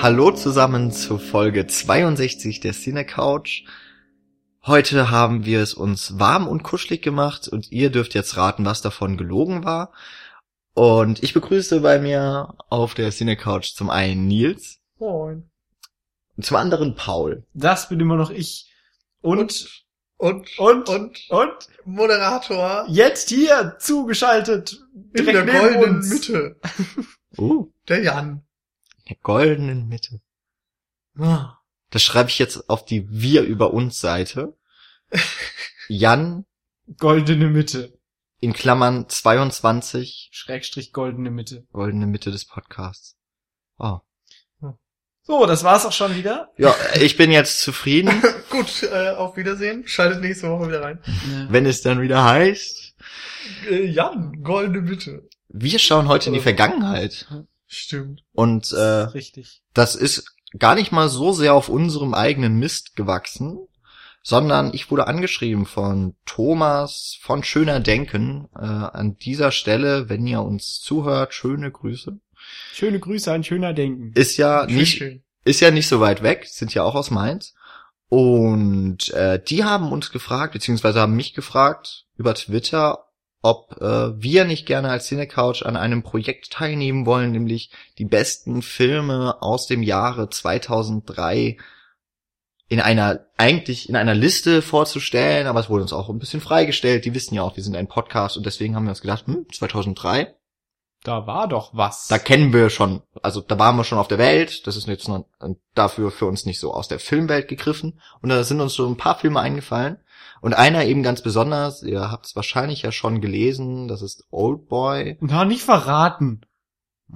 Hallo zusammen zur Folge 62 der Cine Couch. Heute haben wir es uns warm und kuschelig gemacht und ihr dürft jetzt raten, was davon gelogen war. Und ich begrüße bei mir auf der Cine Couch zum einen Nils Moin. und zum anderen Paul. Das bin immer noch ich. Und, Und, und, und und, Moderator jetzt hier zugeschaltet. in der goldenen uns. Mitte, Uh, der Jan. In der goldenen Mitte. Ah, Das schreibe ich jetzt auf die Wir über uns Seite. Jan Goldene Mitte. in Klammern 22, Schrägstrich goldene Mitte. goldene Mitte des Podcasts. Oh. So, das war's auch schon wieder. Ja, ich bin jetzt zufrieden, Gut, äh, auf Wiedersehen. Schaltet nächste Woche wieder rein. wenn es dann wieder heißt. Äh, Jan, goldene Mitte. Wir schauen heute in die Vergangenheit. Stimmt. Und äh, Richtig. das ist gar nicht mal so sehr auf unserem eigenen Mist gewachsen, sondern ich wurde angeschrieben von Thomas von Schöner Denken. Äh, an dieser Stelle, wenn ihr uns zuhört, schöne Grüße. Schöne Grüße, ein schöner Denken. Ist ja Schön, nicht schön. ist ja nicht so weit weg, sind ja auch aus Mainz. Und äh, die haben uns gefragt, beziehungsweise haben mich gefragt über Twitter, ob äh, wir nicht gerne als Cinecouch an einem Projekt teilnehmen wollen, nämlich die besten Filme aus dem Jahre 2003 in einer, eigentlich in einer Liste vorzustellen, aber es wurde uns auch ein bisschen freigestellt. Die wissen ja auch, wir sind ein Podcast und deswegen haben wir uns gedacht, hm, 2003, Da war doch was. da kennen wir schon, also da waren wir schon auf der Welt, das ist jetzt noch, dafür für uns nicht so aus der Filmwelt gegriffen. Und da sind uns so ein paar Filme eingefallen. Und einer eben ganz besonders, ihr habt es wahrscheinlich ja schon gelesen, das ist Old Boy, Na, nicht verraten.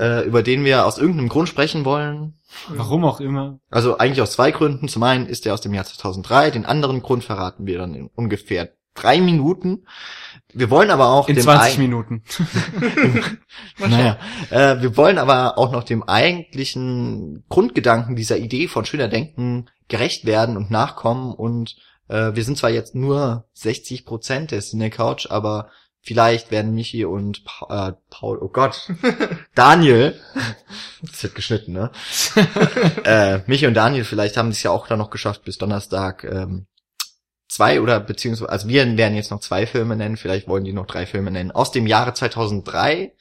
äh, über den wir aus irgendeinem Grund sprechen wollen. Warum auch immer. Also eigentlich aus zwei Gründen. Zum einen ist er aus dem Jahr 2003, den anderen Grund verraten wir dann in ungefähr drei Minuten. Wir wollen aber auch In dem 20 ein- Minuten. Naja, äh, wir wollen aber auch noch dem eigentlichen Grundgedanken dieser Idee von schöner Denken gerecht werden und nachkommen. Und äh, wir sind zwar jetzt nur 60 Prozent der Cine Couch, aber vielleicht werden Michi und pa äh, Paul, oh Gott, Daniel, das wird geschnitten, ne? äh, Michi und Daniel vielleicht haben es ja auch dann noch geschafft bis Donnerstag. Ähm, zwei oder beziehungsweise, also wir werden jetzt noch zwei Filme nennen, vielleicht wollen die noch drei Filme nennen. Aus dem Jahre 2003.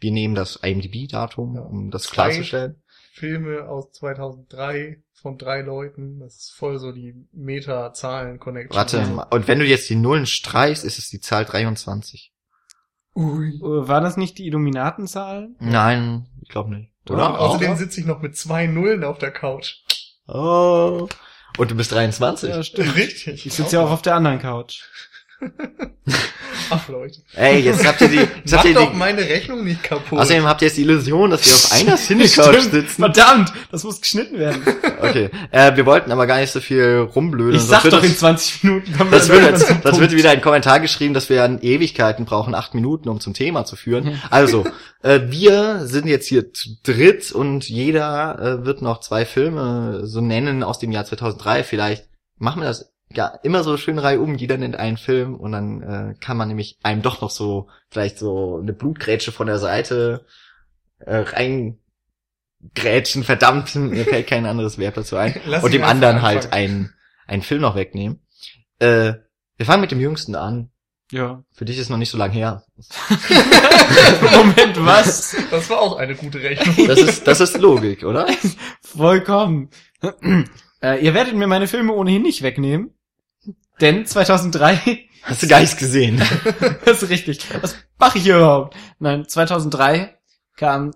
Wir nehmen das IMDb-Datum, um das Zwei. klarzustellen. Filme aus 2003 von drei Leuten. Das ist voll so die Meta-Zahlen-Connection. Warte, mal. und wenn du jetzt die Nullen streichst, ist es die Zahl 23. Ui. Äh, War das nicht die Illuminatenzahl? Nein, ich glaube nicht. Und Oder? außerdem sitze ich noch mit zwei Nullen auf der Couch. Oh. Und du bist 23. Ja, stimmt. Richtig. Ich sitze ja auch auf der anderen Couch. Ach Leute. Ey, jetzt habt ihr die, jetzt habt ihr doch die, meine Rechnung nicht kaputt. außerdem habt ihr jetzt die Illusion, dass wir auf einer Cinecouch sitzen. Verdammt, das muss geschnitten werden. Okay, äh, wir wollten aber gar nicht so viel rumblödeln. Ich sag doch in das- 20 Minuten. kommen Das wir wird, das Punkt. wird wieder ein Kommentar geschrieben, dass wir an Ewigkeiten brauchen, acht Minuten, um zum Thema zu führen. Also, äh, wir sind jetzt hier zu dritt und jeder äh, wird noch zwei Filme so nennen aus dem Jahr 2003. Vielleicht machen wir das ja immer so schön reihum. Jeder nennt einen Film und dann äh, kann man nämlich einem doch noch so vielleicht so eine Blutgrätsche von der Seite äh, reingrätschen. Verdammt, mir fällt kein anderes Verb dazu ein Lass und dem anderen halt anfangen. einen, einen Film noch wegnehmen. Äh, wir fangen mit dem Jüngsten an. Ja. Für dich ist noch nicht so lang her. Moment, was? Das war auch eine gute Rechnung. Das ist, das ist Logik, oder? Vollkommen. Äh, ihr werdet mir meine Filme ohnehin nicht wegnehmen. Denn 2003, Hast du gar nichts gesehen. das ist richtig. Was mache ich hier überhaupt? Nein, 2003 kam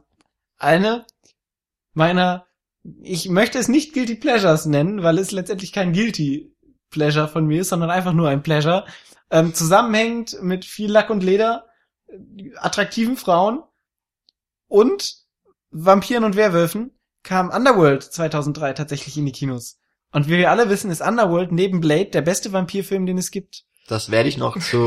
eine meiner, ich möchte es nicht Guilty Pleasures nennen, weil es letztendlich kein Guilty Pleasure von mir ist, sondern einfach nur ein Pleasure. Ähm, zusammenhängend mit viel Lack und Leder, äh, attraktiven Frauen und Vampiren und Werwölfen kam Underworld 2003 tatsächlich in die Kinos. Und wie wir alle wissen, ist Underworld neben Blade der beste Vampirfilm, den es gibt. Das werde ich noch zu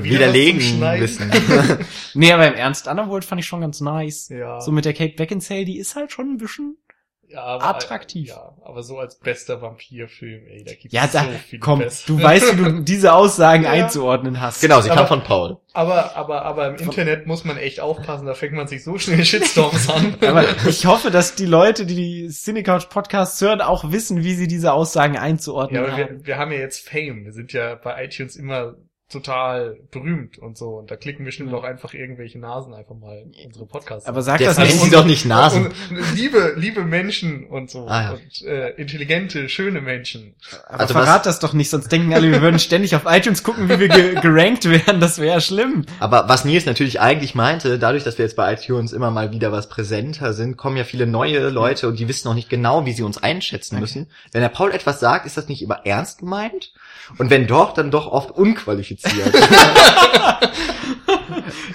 widerlegen wissen. Nee, aber im Ernst, Underworld fand ich schon ganz nice. Ja. So mit der Kate Beckinsale, die ist halt schon ein bisschen Ja, aber, Attraktiv. Ja, aber so als bester Vampirfilm, ey, da gibt Ja, es da, so viele komm, du weißt, wie du diese Aussagen Ja. einzuordnen hast. Genau, sie Aber- kam von Paul. Aber, aber, aber im Internet muss man echt aufpassen, da fängt man sich so schnell Shitstorms an. Aber ich hoffe, dass die Leute, die die Cinecouch Podcasts hören, auch wissen, wie sie diese Aussagen einzuordnen ja, aber haben. wir, wir haben ja jetzt Fame. Wir sind ja bei iTunes immer total berühmt und so. Und da klicken bestimmt Ja. auch einfach irgendwelche Nasen einfach mal unsere Podcasts. Aber sag das nicht. sie doch nicht Nasen. Und liebe, liebe Menschen und so. Ah, ja. Und äh, intelligente, schöne Menschen. Aber Also verrat was- das doch nicht, sonst denken alle, wir würden ständig auf iTunes gucken, wie wir ge gerankt werden. Das wäre ja schlimm. Aber was Nils natürlich eigentlich meinte, dadurch, dass wir jetzt bei iTunes immer mal wieder was präsenter sind, kommen ja viele neue Leute und die wissen noch nicht genau, wie sie uns einschätzen Okay. müssen. Wenn der Paul etwas sagt, ist das nicht immer ernst gemeint? Und wenn doch, dann doch oft unqualifiziert.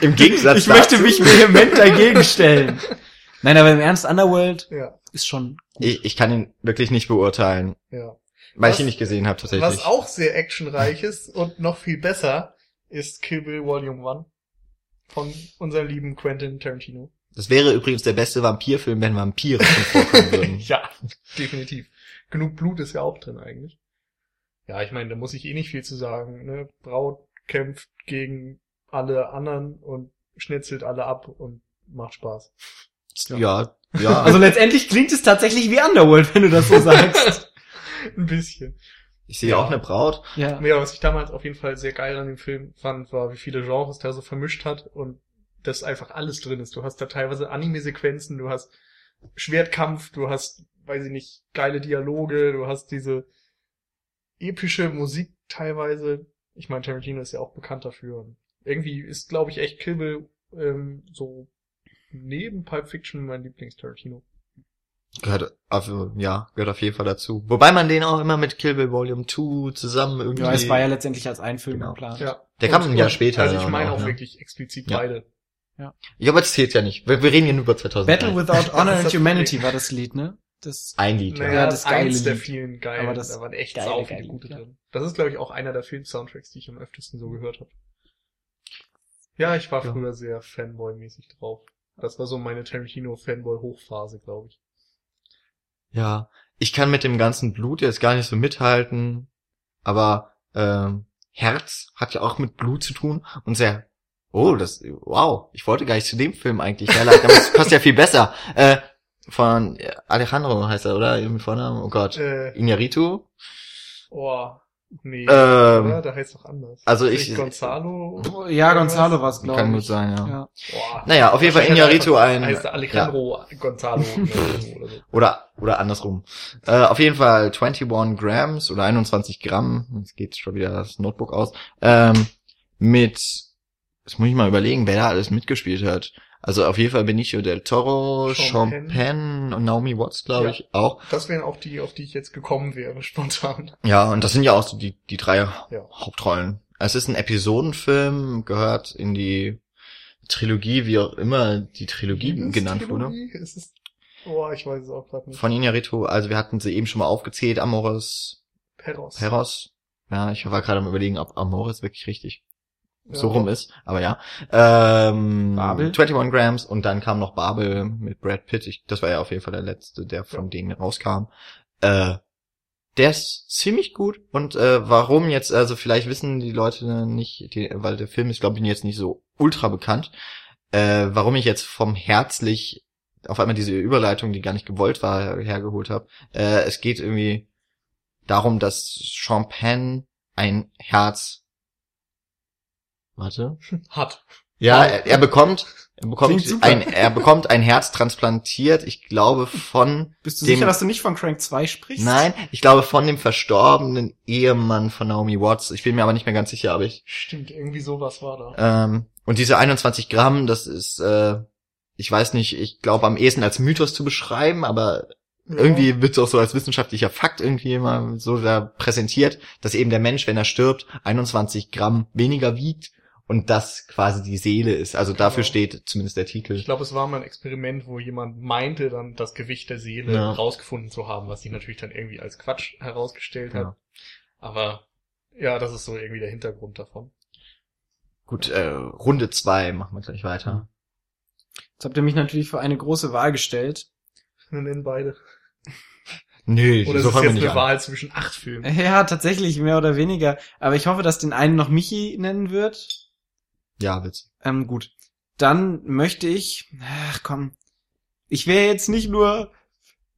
Im Gegensatz Ich möchte dazu, mich vehement dagegen stellen. Nein, aber im Ernst, Underworld Ja, ist schon ich, ich kann ihn wirklich nicht beurteilen, ja. weil Was- ich ihn nicht gesehen habe tatsächlich. Was auch sehr actionreich ist und noch viel besser ist Kill Bill Volume 1 von unserem lieben Quentin Tarantino. Das wäre übrigens der beste Vampirfilm, wenn Vampire drin vorkommen würden. ja, definitiv. Genug Blut ist ja auch drin eigentlich. Ja, ich meine, da muss ich eh nicht viel zu sagen. Ne? Braut kämpft gegen alle anderen und schnetzelt alle ab und macht Spaß. Ja, ja. Also letztendlich klingt es tatsächlich wie Underworld, wenn du das so sagst. Ein bisschen. ich sehe Ja. auch eine Braut. ja. Ja, was ich damals auf jeden Fall sehr geil an dem Film fand, war, wie viele Genres der so vermischt hat und dass einfach alles drin ist. Du hast da teilweise Anime-Sequenzen, du hast Schwertkampf, du hast, weiß ich nicht, geile Dialoge, du hast diese epische Musik teilweise. Ich meine, Tarantino ist ja auch bekannt dafür. Irgendwie ist, glaube ich, echt Kill Bill ähm, so neben Pulp Fiction mein Lieblings-Tarantino. Gehört auf, ja, gehört auf jeden Fall dazu. Wobei man den auch immer mit Kill Bill Volume 2 zusammen irgendwie. ja, es war ja letztendlich als ein Film Genau. geplant. Ja. Der kam ein Jahr später Also ja ich meine auch, auch ne? wirklich explizit Ja. beide. Ja, aber das zählt ja nicht. Wir, wir reden hier nur über 2003. Battle Without Honor and Humanity war das Lied, ne? Das, Ein Lied, ja. Naja, Ja, das das ist geile eins der Lied. vielen geilen. Aber das da waren echt geile, sau viele geile gute Lied, ja. drin. Das ist, glaube ich, auch einer der Film-Soundtracks, die ich am öftesten so gehört habe. Ja, ich war Ja. früher sehr Fanboy-mäßig drauf. Das war so meine Tarantino-Fanboy-Hochphase, glaube ich. Ja, ich kann mit dem ganzen Blut jetzt gar nicht so mithalten, aber ähm, Herz hat ja auch mit Blut zu tun und sehr. Oh, das wow, ich wollte gar nicht zu dem Film eigentlich aber es passt ja viel besser. Äh, von äh, Alejandro heißt er, oder? Irgendwie Vornamen? Oh Gott. Äh, Iñárritu. oh, nee, Ähm, oder? Da heißt doch anders. also Nicht ich- Gonzalo? ja, Gonzalo war es, glaube ich. Kann gut sein, ja. Ja. Boah. Naja, auf jeden Fall einfach- ein Heißt Alejandro Gonzalo oder so. Oder, oder andersrum. Äh, auf jeden Fall 21 Grams oder 21 Gramm, jetzt geht schon wieder das Notebook aus, ähm, mit, das muss ich mal überlegen, wer da alles mitgespielt hat. Also auf jeden Fall Benicio del Toro, Sean Sean Penn. Und Naomi Watts, glaube Ja. ich, auch. Das wären auch die, auf die ich jetzt gekommen wäre, spontan. Ja, und das sind ja auch so die, die drei Ja. Hauptrollen. Es ist ein Episodenfilm, gehört in die Trilogie, wie auch immer die Trilogie genannt wurde. Trilogie? Ist es, oh, ich weiß es auch gerade nicht. Von Iñárritu, also wir hatten sie eben schon mal aufgezählt, Amores, Peros. Peros. Ja, ich war gerade am überlegen, ob Amores wirklich richtig Ja. so rum ist, aber ja. Ähm, Babel. 21 Grams und dann kam noch Babel mit Brad Pitt. Ich, das war ja auf jeden Fall der letzte, der von Ja. denen rauskam. Äh, der ist ziemlich gut und äh, warum jetzt, also vielleicht wissen die Leute nicht, die, weil der Film ist, glaube ich, jetzt nicht so ultra bekannt, äh, warum ich jetzt vom Herzlich auf einmal diese Überleitung, die gar nicht gewollt war, hergeholt habe. Äh, es geht irgendwie darum, dass Champagne ein Herz Warte. Hat. Ja, er, er bekommt, er bekommt ein, er bekommt ein Herz transplantiert, ich glaube von, Bist du Dem- sicher, dass du nicht von Crank 2 sprichst? nein, ich glaube von dem verstorbenen Ehemann von Naomi Watts. Ich bin mir aber nicht mehr ganz sicher, aber ich, Stimmt, irgendwie sowas war da. ähm, und diese 21 Gramm, das ist, äh, ich weiß nicht, ich glaube am ehesten als Mythos zu beschreiben, aber irgendwie wird es auch so als wissenschaftlicher Fakt irgendwie immer so da präsentiert, dass eben der Mensch, wenn er stirbt, 21 Gramm weniger wiegt und das quasi die Seele ist. Also dafür Genau. steht zumindest der Titel. Ich glaube, es war mal ein Experiment, wo jemand meinte, dann das Gewicht der Seele Ja. rausgefunden zu haben, was sich natürlich dann irgendwie als Quatsch herausgestellt hat. Ja. Aber ja, das ist so irgendwie der Hintergrund davon. Gut, äh, Runde zwei machen wir gleich weiter. Jetzt habt ihr mich natürlich vor eine große Wahl gestellt. Wir nennen beide. Nee, Oder ist so es fangen wir jetzt nicht eine an. Wahl zwischen acht Filmen? Ja, tatsächlich, mehr oder weniger. Aber ich hoffe, dass den einen noch Michi nennen wird. Ja, witzig. Ähm, gut. Dann möchte ich, ach komm, ich wäre jetzt nicht nur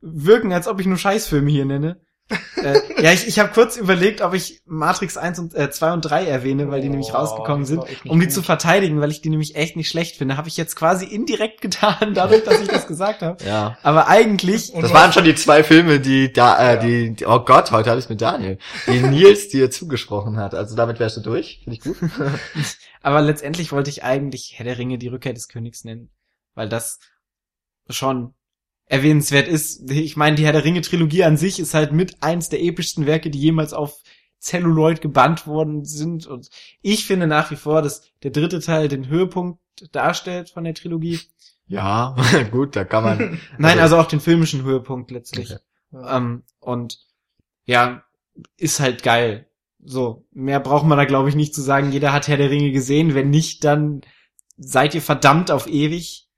wirken, als ob ich nur Scheißfilme hier nenne. äh, ja, ich, ich habe kurz überlegt, ob ich Matrix 1 und äh, 2 und 3 erwähne, weil die nämlich Oh, rausgekommen das sind, um die gut. zu verteidigen, weil ich die nämlich echt nicht schlecht finde. Habe ich jetzt quasi indirekt getan, dadurch, dass ich das gesagt habe. Ja. Aber eigentlich, Und Das waren schon die zwei Filme, die da, äh, Ja. die, die, oh Gott, heute habe ich mit Daniel, die Nils dir zugesprochen hat. Also damit wärst du durch, finde ich gut. aber letztendlich wollte ich eigentlich Herr der Ringe, die Rückkehr des Königs nennen, weil das schon erwähnenswert ist. Ich meine, die Herr der Ringe Trilogie an sich ist halt mit eins der epischsten Werke, die jemals auf Celluloid gebannt worden sind. Und ich finde nach wie vor, dass der dritte Teil den Höhepunkt darstellt von der Trilogie. Ja, gut, da kann man. Nein, Also- also auch den filmischen Höhepunkt letztlich. Okay. Ähm, und ja, ist halt geil. So, mehr braucht man da glaube ich nicht zu sagen. Jeder hat Herr der Ringe gesehen. Wenn nicht, dann seid ihr verdammt auf ewig.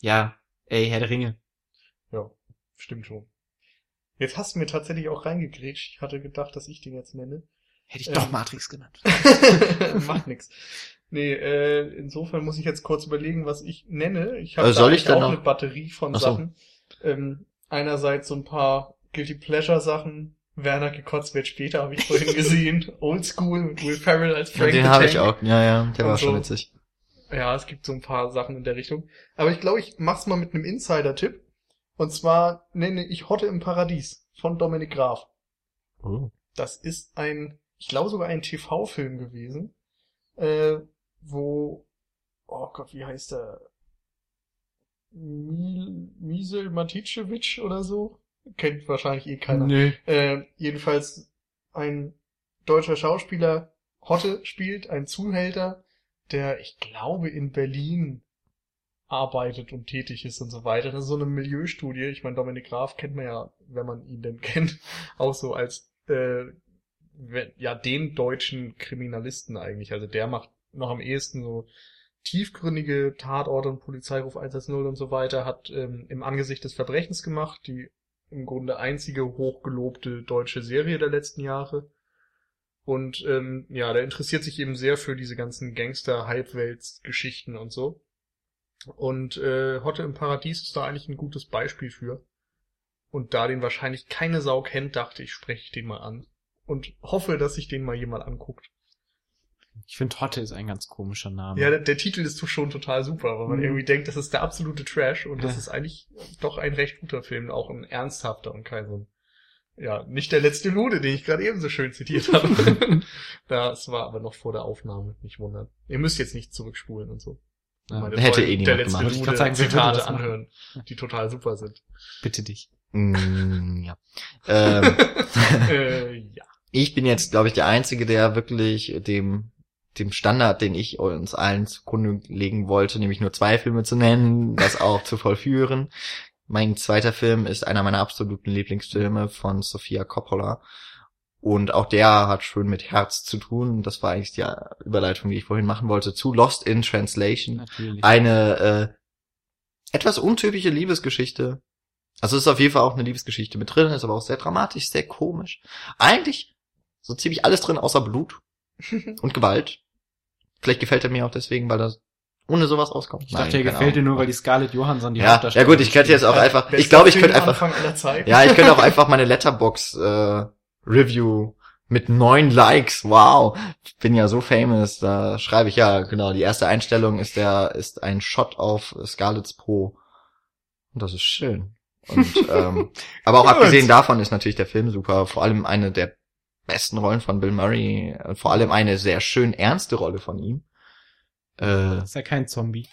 Ja, ey, Herr der Ringe. Ja, stimmt schon. Jetzt hast du mir tatsächlich auch reingegrätscht. Ich hatte gedacht, dass ich den jetzt nenne. Hätte ich Ähm. doch Matrix genannt. Macht nix. Nee, äh, insofern muss ich jetzt kurz überlegen, was ich nenne. Ich habe Äh, denn auch noch- eine Batterie von Ach so. Sachen. Ähm, einerseits so ein paar Guilty Pleasure Sachen. Werner gekotzt wird später, habe ich vorhin gesehen. Oldschool mit Will Ferrell als Frank den the habe ich auch. Ja, ja, der Und war schon so. witzig. Ja, es gibt so ein paar Sachen in der Richtung. Aber ich glaube, ich mach's mal mit einem Insider-Tipp. Und zwar nenne ich Hotte im Paradies von Dominik Graf. Oh. Das ist ein, ich glaube sogar ein TV-Film gewesen, äh, wo, oh Gott, wie heißt der? Mil, Misel Maticevic oder so? Kennt wahrscheinlich eh keiner. Nö. Äh, jedenfalls ein deutscher Schauspieler Hotte spielt, ein Zuhälter, der, ich glaube, in Berlin arbeitet und tätig ist und so weiter. Das ist so eine Milieustudie. Ich meine, Dominik Graf kennt man ja, wenn man ihn denn kennt, auch so als äh, ja den deutschen Kriminalisten eigentlich. Also der macht noch am ehesten so tiefgründige Tatorte und Polizeiruf 110 und so weiter, hat ähm, im Angesicht des Verbrechens gemacht, die im Grunde einzige hochgelobte deutsche Serie der letzten Jahre. Und ähm, ja, der interessiert sich eben sehr für diese ganzen Gangster-Halbwelts-Geschichten und so. Und äh, Hotte im Paradies ist da eigentlich ein gutes Beispiel für. Und da den wahrscheinlich keine Sau kennt, dachte ich, spreche ich den mal an. Und hoffe, dass sich den mal jemand anguckt. Ich finde Hotte ist ein ganz komischer Name. Ja, der, der Titel ist schon total super, weil man Mhm. irgendwie denkt, das ist der absolute Trash und das Ja. ist eigentlich doch ein recht guter Film, auch ein ernsthafter und kein so ein, ja, nicht der letzte Lude, den ich gerade eben so schön zitiert habe. das war aber noch vor der Aufnahme, nicht wundern. Ihr müsst jetzt nicht zurückspulen und so. Ja, hätte eh niemand gemacht. Ich Lude sagen, Zitate anhören, die total super sind. Bitte dich. Mm, ja. Ähm, äh, ja. ich bin jetzt, glaube ich, der Einzige, der wirklich dem dem Standard, den ich uns allen zugrunde legen wollte, nämlich nur zwei Filme zu nennen, das auch zu vollführen. Mein zweiter Film ist einer meiner absoluten Lieblingsfilme von Sofia Coppola. Und auch der hat schön mit Herz zu tun. Das war eigentlich die Überleitung, die ich vorhin machen wollte, zu Lost in Translation. Natürlich. Eine äh, etwas untypische Liebesgeschichte. Also es ist auf jeden Fall auch eine Liebesgeschichte mit drin, ist aber auch sehr dramatisch, sehr komisch. Eigentlich so ziemlich alles drin, außer Blut und Gewalt. Vielleicht gefällt er mir auch deswegen, weil das ohne sowas auskommt. ich dachte, er gefällt dir nur, weil die Scarlett Johansson die ja, ja Hauptdarstellerin gut, ich könnte jetzt auch einfach, ich glaube, ich könnte einfach, ja, ich könnte auch einfach meine Letterbox äh, Review mit neun Likes, wow, bin ja so famous, da schreibe ich ja, genau, die erste Einstellung ist der, ist ein Shot auf Scarlett's Po. Und das ist schön. Und, ähm, aber auch Gut. abgesehen davon ist natürlich der Film super, vor allem eine der besten Rollen von Bill Murray, vor allem eine sehr schön ernste Rolle von ihm. Äh, ist ja kein Zombie.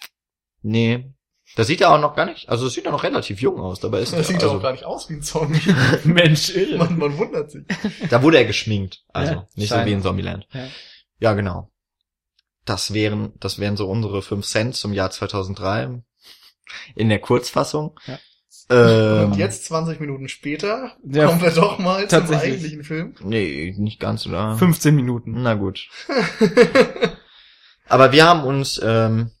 nee, da sieht er auch noch gar nicht, also es sieht er noch relativ jung aus, dabei ist Das sieht also, auch gar nicht aus wie ein Zombie. Mensch, man, man wundert sich. Da wurde er geschminkt. Also Ja, nicht so scheinbar. wie in Zombieland. Ja. Ja, genau. Das wären, das wären so unsere 5 Cent zum Jahr 2003. In der Kurzfassung. Ja. Ähm, Und jetzt, 20 Minuten später, Ja, kommen wir doch mal zum eigentlichen Film. Nee, nicht ganz, oder? 15 Minuten. Na gut. Aber wir haben uns ähm,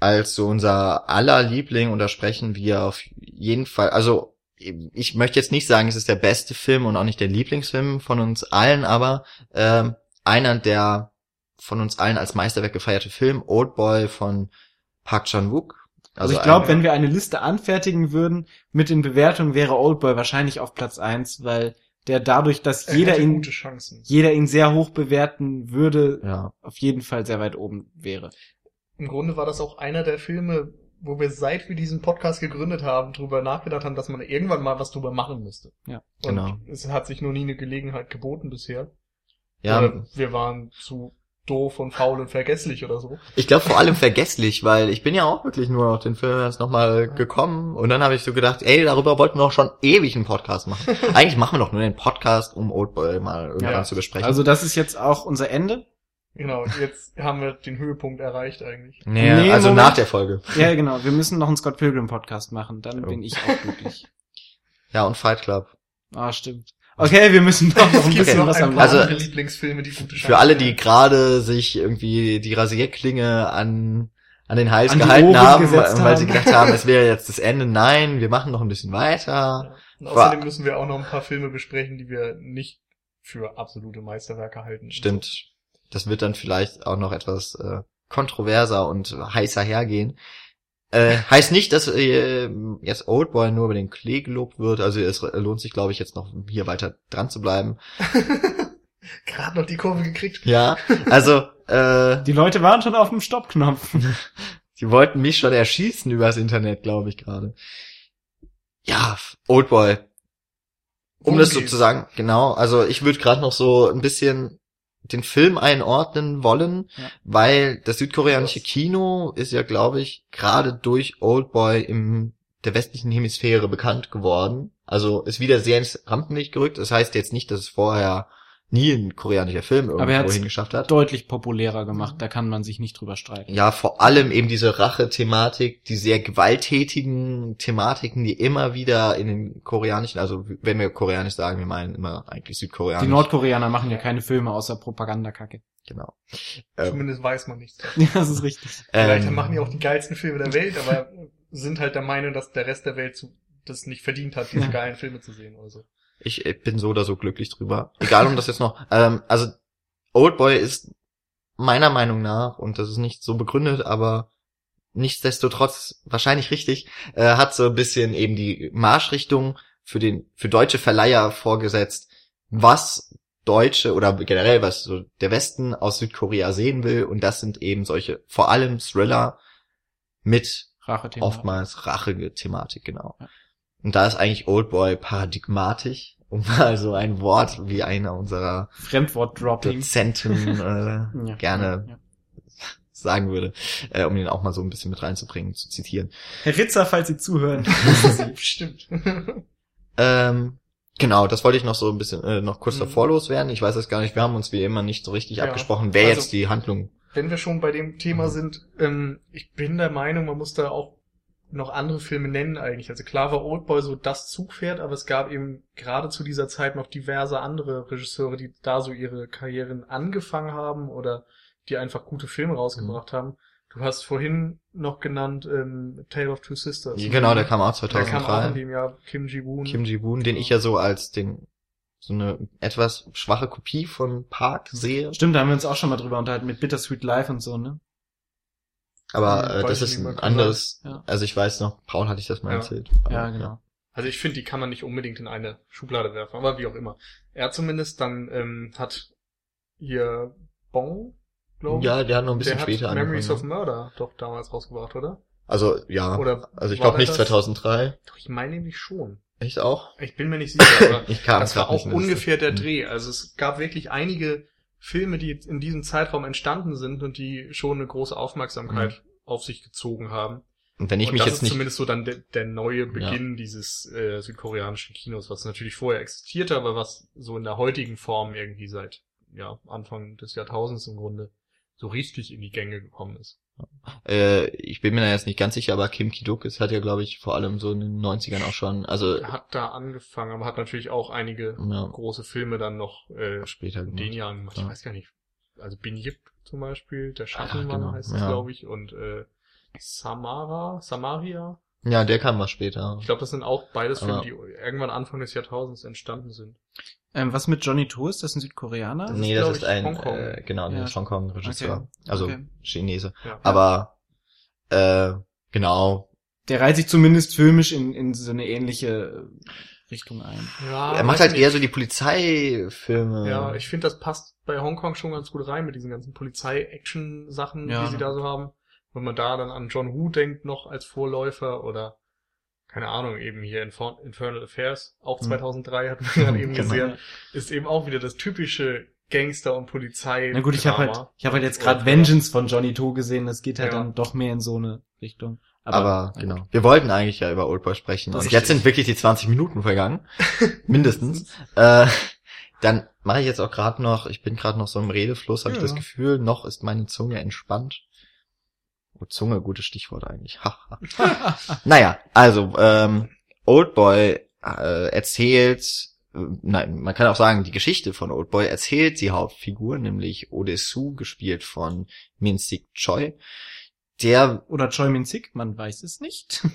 als so unser aller Liebling, und da sprechen wir auf jeden Fall, also ich möchte jetzt nicht sagen, es ist der beste Film und auch nicht der Lieblingsfilm von uns allen, aber ähm, einer der von uns allen als Meisterwerk gefeierte Film, Old Boy von Park Chan-wook. Also, ich glaube, wenn wir eine Liste anfertigen würden mit den Bewertungen, wäre Oldboy wahrscheinlich auf Platz eins, weil der dadurch, dass Er jeder ihn, jeder ihn sehr hoch bewerten würde, ja, auf jeden Fall sehr weit oben wäre. Im Grunde war das auch einer der Filme, wo wir seit wir diesen Podcast gegründet haben, drüber nachgedacht haben, dass man irgendwann mal was drüber machen müsste. Ja. Und Genau. es hat sich noch nie eine Gelegenheit geboten bisher. ja. Oder wir waren zu doof und faul und vergesslich oder so. Ich glaube vor allem vergesslich, weil ich bin ja auch wirklich nur auf den Film jetzt nochmal gekommen und dann habe ich so gedacht, ey, darüber wollten wir doch schon ewig einen Podcast machen. Eigentlich machen wir doch nur den Podcast, um Oldboy mal irgendwann Ja. zu besprechen. Also das ist jetzt auch unser Ende. Genau, jetzt haben wir den Höhepunkt erreicht eigentlich. nee, Nee, also Moment. nach der Folge. Ja, genau. Wir müssen noch einen Scott Pilgrim Podcast machen. Dann Oh. bin ich auch glücklich. Ja, und Fight Club. Ah, stimmt. Okay, wir müssen doch noch ein bisschen was am Also, Lieblingsfilme, die gute Für alle, die haben. gerade sich irgendwie die Rasierklinge an an den Hals An gehalten haben, gesetzt weil sie haben. gedacht haben, es wäre jetzt das Ende. Nein, wir machen noch ein bisschen weiter. Ja. Und außerdem müssen wir auch noch ein paar Filme besprechen, die wir nicht für absolute Meisterwerke halten. Stimmt. Das wird dann vielleicht auch noch etwas äh, kontroverser und heißer hergehen. Äh, heißt nicht, dass äh, jetzt Oldboy nur über den Klee gelobt wird. Also es lohnt sich, glaube ich, jetzt noch hier weiter dran zu bleiben. Gerade noch die Kurve gekriegt. Ja, also äh, Die Leute waren schon auf dem Stoppknopf. die wollten mich schon erschießen übers Internet, glaube ich gerade. Ja, Oldboy. Um Worum das sozusagen, genau. Also ich würde gerade noch so ein bisschen den Film einordnen wollen, Ja. weil das südkoreanische? Kino ist ja, glaube ich, gerade durch Oldboy im der westlichen Hemisphäre bekannt geworden. Also ist wieder sehr ins Rampenlicht gerückt. Das heißt jetzt nicht, dass es vorher nie ein koreanischer Film Aber irgendwo hingeschafft hat. Deutlich populärer gemacht. Da kann man sich nicht drüber streiten. Ja, vor allem eben diese Rache-Thematik, die sehr gewalttätigen Thematiken, die immer wieder in den koreanischen, also wenn wir koreanisch sagen, wir meinen immer eigentlich südkoreanisch. Die Nordkoreaner machen ja keine Filme außer Propagandakacke. Genau. Ähm, Zumindest weiß man nichts. Ja, das ist richtig. Vielleicht ähm, machen die auch die geilsten Filme der Welt, aber sind halt der Meinung, dass der Rest der Welt zu, das nicht verdient hat, diese Ja. geilen Filme zu sehen oder so. Ich, bin so oder so glücklich drüber. Egal, um das jetzt noch. Ähm, also Oldboy ist meiner Meinung nach, und das ist nicht so begründet, aber nichtsdestotrotz wahrscheinlich richtig, äh, hat so ein bisschen eben die Marschrichtung für den für deutsche Verleiher vorgesetzt, was Deutsche oder generell was so der Westen aus Südkorea sehen will, und das sind eben solche vor allem Thriller mit Rache-Thema. oftmals rachige Thematik, genau. Ja. Und da ist eigentlich Oldboy paradigmatisch, um mal so ein Wort wie einer unserer Fremdwort-Dropping. Dozenten äh, Ja. gerne Ja. sagen würde, äh, um den auch mal so ein bisschen mit reinzubringen, zu zitieren. Herr Ritzer, falls Sie zuhören. Stimmt. Ähm, genau, das wollte ich noch so ein bisschen äh, noch kurz Mhm. davor loswerden. Ich weiß es gar nicht, wir haben uns wie immer nicht so richtig Ja. abgesprochen, wer Also- jetzt die Handlung. Wenn wir schon bei dem Thema Mhm. sind, ähm, ich bin der Meinung, man muss da auch noch andere Filme nennen eigentlich. Also klar war Oldboy so das Zugpferd, aber es gab eben gerade zu dieser Zeit noch diverse andere Regisseure, die da so ihre Karrieren angefangen haben oder die einfach gute Filme rausgebracht haben. Du hast vorhin noch genannt ähm, Tale of Two Sisters. Genau, der kam auch Der kam auch in 2003. dem Jahr Kim Ji-woon. Kim Ji-woon, den ich ja so als den so eine etwas schwache Kopie von Park sehe. Stimmt, da haben wir uns auch schon mal drüber unterhalten mit Bittersweet Life und so, ne? Aber äh, das ist ein anderes. Ja. Also ich weiß noch, Paul hatte ich das mal Ja. erzählt. Aber, Ja, genau. Also ich finde, die kann man nicht unbedingt in eine Schublade werfen, aber wie auch immer. Er zumindest dann ähm, hat hier Bon, glaube ich. Ja, der hat noch ein bisschen der später hat Memories of angefangen. ne? Murder doch damals rausgebracht, oder? Also ja, Oder also ich glaube nicht das- 2003. Doch, ich meine nämlich schon. Echt auch? Ich bin mir nicht sicher, aber Ich kam das war auch ungefähr der Hm. Dreh. Also es gab wirklich einige Filme, die in diesem Zeitraum entstanden sind und die schon eine große Aufmerksamkeit auf sich gezogen haben. Und wenn ich und mich das jetzt ist nicht zumindest so dann der, der neue Beginn dieses äh, südkoreanischen Kinos, was natürlich vorher existierte, aber was so in der heutigen Form irgendwie seit ja, Anfang des Jahrtausends im Grunde so richtig in die Gänge gekommen ist. Äh, ich bin mir da jetzt nicht ganz sicher, aber Kim Ki-duk ist hat ja glaube ich vor allem so in den 90ern auch schon, also Er hat da angefangen, aber hat natürlich auch einige ja, große Filme dann noch äh, später in den gemacht. Jahren gemacht. Ich Ja. weiß gar nicht. Also Bin Yip zum Beispiel, der Schattenmann genau, heißt es, ja. glaube ich, und äh, Samara, Samaria, Ja, der kam mal später. Ich glaube, das sind auch beides Filme, die irgendwann Anfang des Jahrtausends entstanden sind. Ähm, was mit Johnny To ist? Das ein Südkoreaner? nee, ist, das ist ein, Hongkong. äh, genau, Ja. der Hongkong-Regisseur. Okay. Also Okay. Chinese. Ja. Aber, äh, genau. Der reiht sich zumindest filmisch in, in so eine ähnliche äh, Richtung ein. ja er macht halt nicht. eher so die Polizeifilme. Ja, ich finde, das passt bei Hongkong schon ganz gut rein mit diesen ganzen Polizei-Action-Sachen, Ja. die sie da so haben. Wenn man da dann an John Woo denkt noch als Vorläufer oder keine Ahnung, eben hier Infer Infernal Affairs, auch Hm. 2003 hatten wir gerade eben Genau. gesehen, ist eben auch wieder das typische Gangster- und Polizei. Na gut, ich habe halt, ich habe halt jetzt gerade Oder- Vengeance von Johnny To gesehen. Das geht halt Ja. dann doch mehr in so eine Richtung. Aber, na genau. gut. Wir wollten eigentlich ja über Oldboy sprechen. Das und jetzt sind wirklich die 20 Minuten vergangen. Mindestens. äh, dann mache ich jetzt auch gerade noch, ich bin gerade noch so im Redefluss, habe ich Ja. das Gefühl, noch ist meine Zunge entspannt. Oh, Zunge, gutes Stichwort eigentlich. Naja, also, ähm, Oldboy äh, erzählt, äh, nein, man kann auch sagen, die Geschichte von Oldboy erzählt die Hauptfigur, nämlich Odesu, gespielt von Min-Sik Choi, der Oder Choi Min Sik, man weiß es nicht.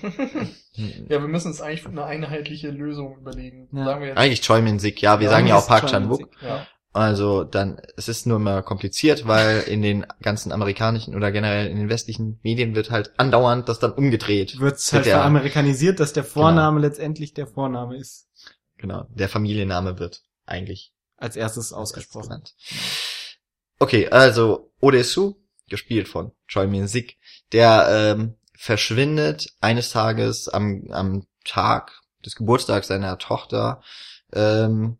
Ja, wir müssen uns eigentlich eine einheitliche Lösung überlegen. Ja. Sagen wir jetzt. Eigentlich Choi Min-Sik, ja, wir Ja, sagen ja auch Park Chan-wook. Min-sik. Ja. Also dann, es ist nur immer kompliziert, weil in den ganzen amerikanischen oder generell in den westlichen Medien wird halt andauernd das dann umgedreht. Wird's Mit halt der- veramerikanisiert, dass der Vorname letztendlich der Vorname ist. Genau, der Familienname wird eigentlich Als erstes ausgesprochen. genannt. Okay, also Odesu, gespielt von Choi Min-sik, der ähm, verschwindet eines Tages am, am Tag des Geburtstags seiner Tochter ähm,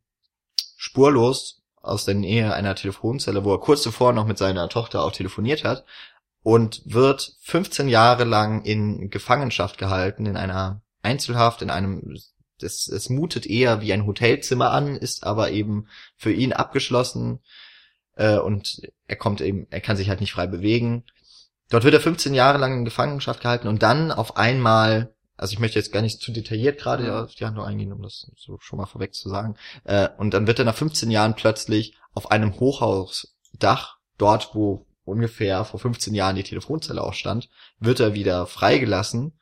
spurlos aus der Nähe einer Telefonzelle, wo er kurz zuvor noch mit seiner Tochter auch telefoniert hat und wird 15 Jahre lang in Gefangenschaft gehalten, in einer Einzelhaft, in einem, das, es mutet eher wie ein Hotelzimmer an, ist aber eben für ihn abgeschlossen äh, und er kommt eben, er kann sich halt nicht frei bewegen. Dort wird er 15 Jahre lang in Gefangenschaft gehalten und dann auf einmal, also ich möchte jetzt gar nicht zu detailliert gerade Ja. auf die Handlung eingehen, um das so schon mal vorweg zu sagen, äh, und dann wird er nach 15 Jahren plötzlich auf einem Hochhausdach, dort wo ungefähr vor 15 Jahren die Telefonzelle auch stand, wird er wieder freigelassen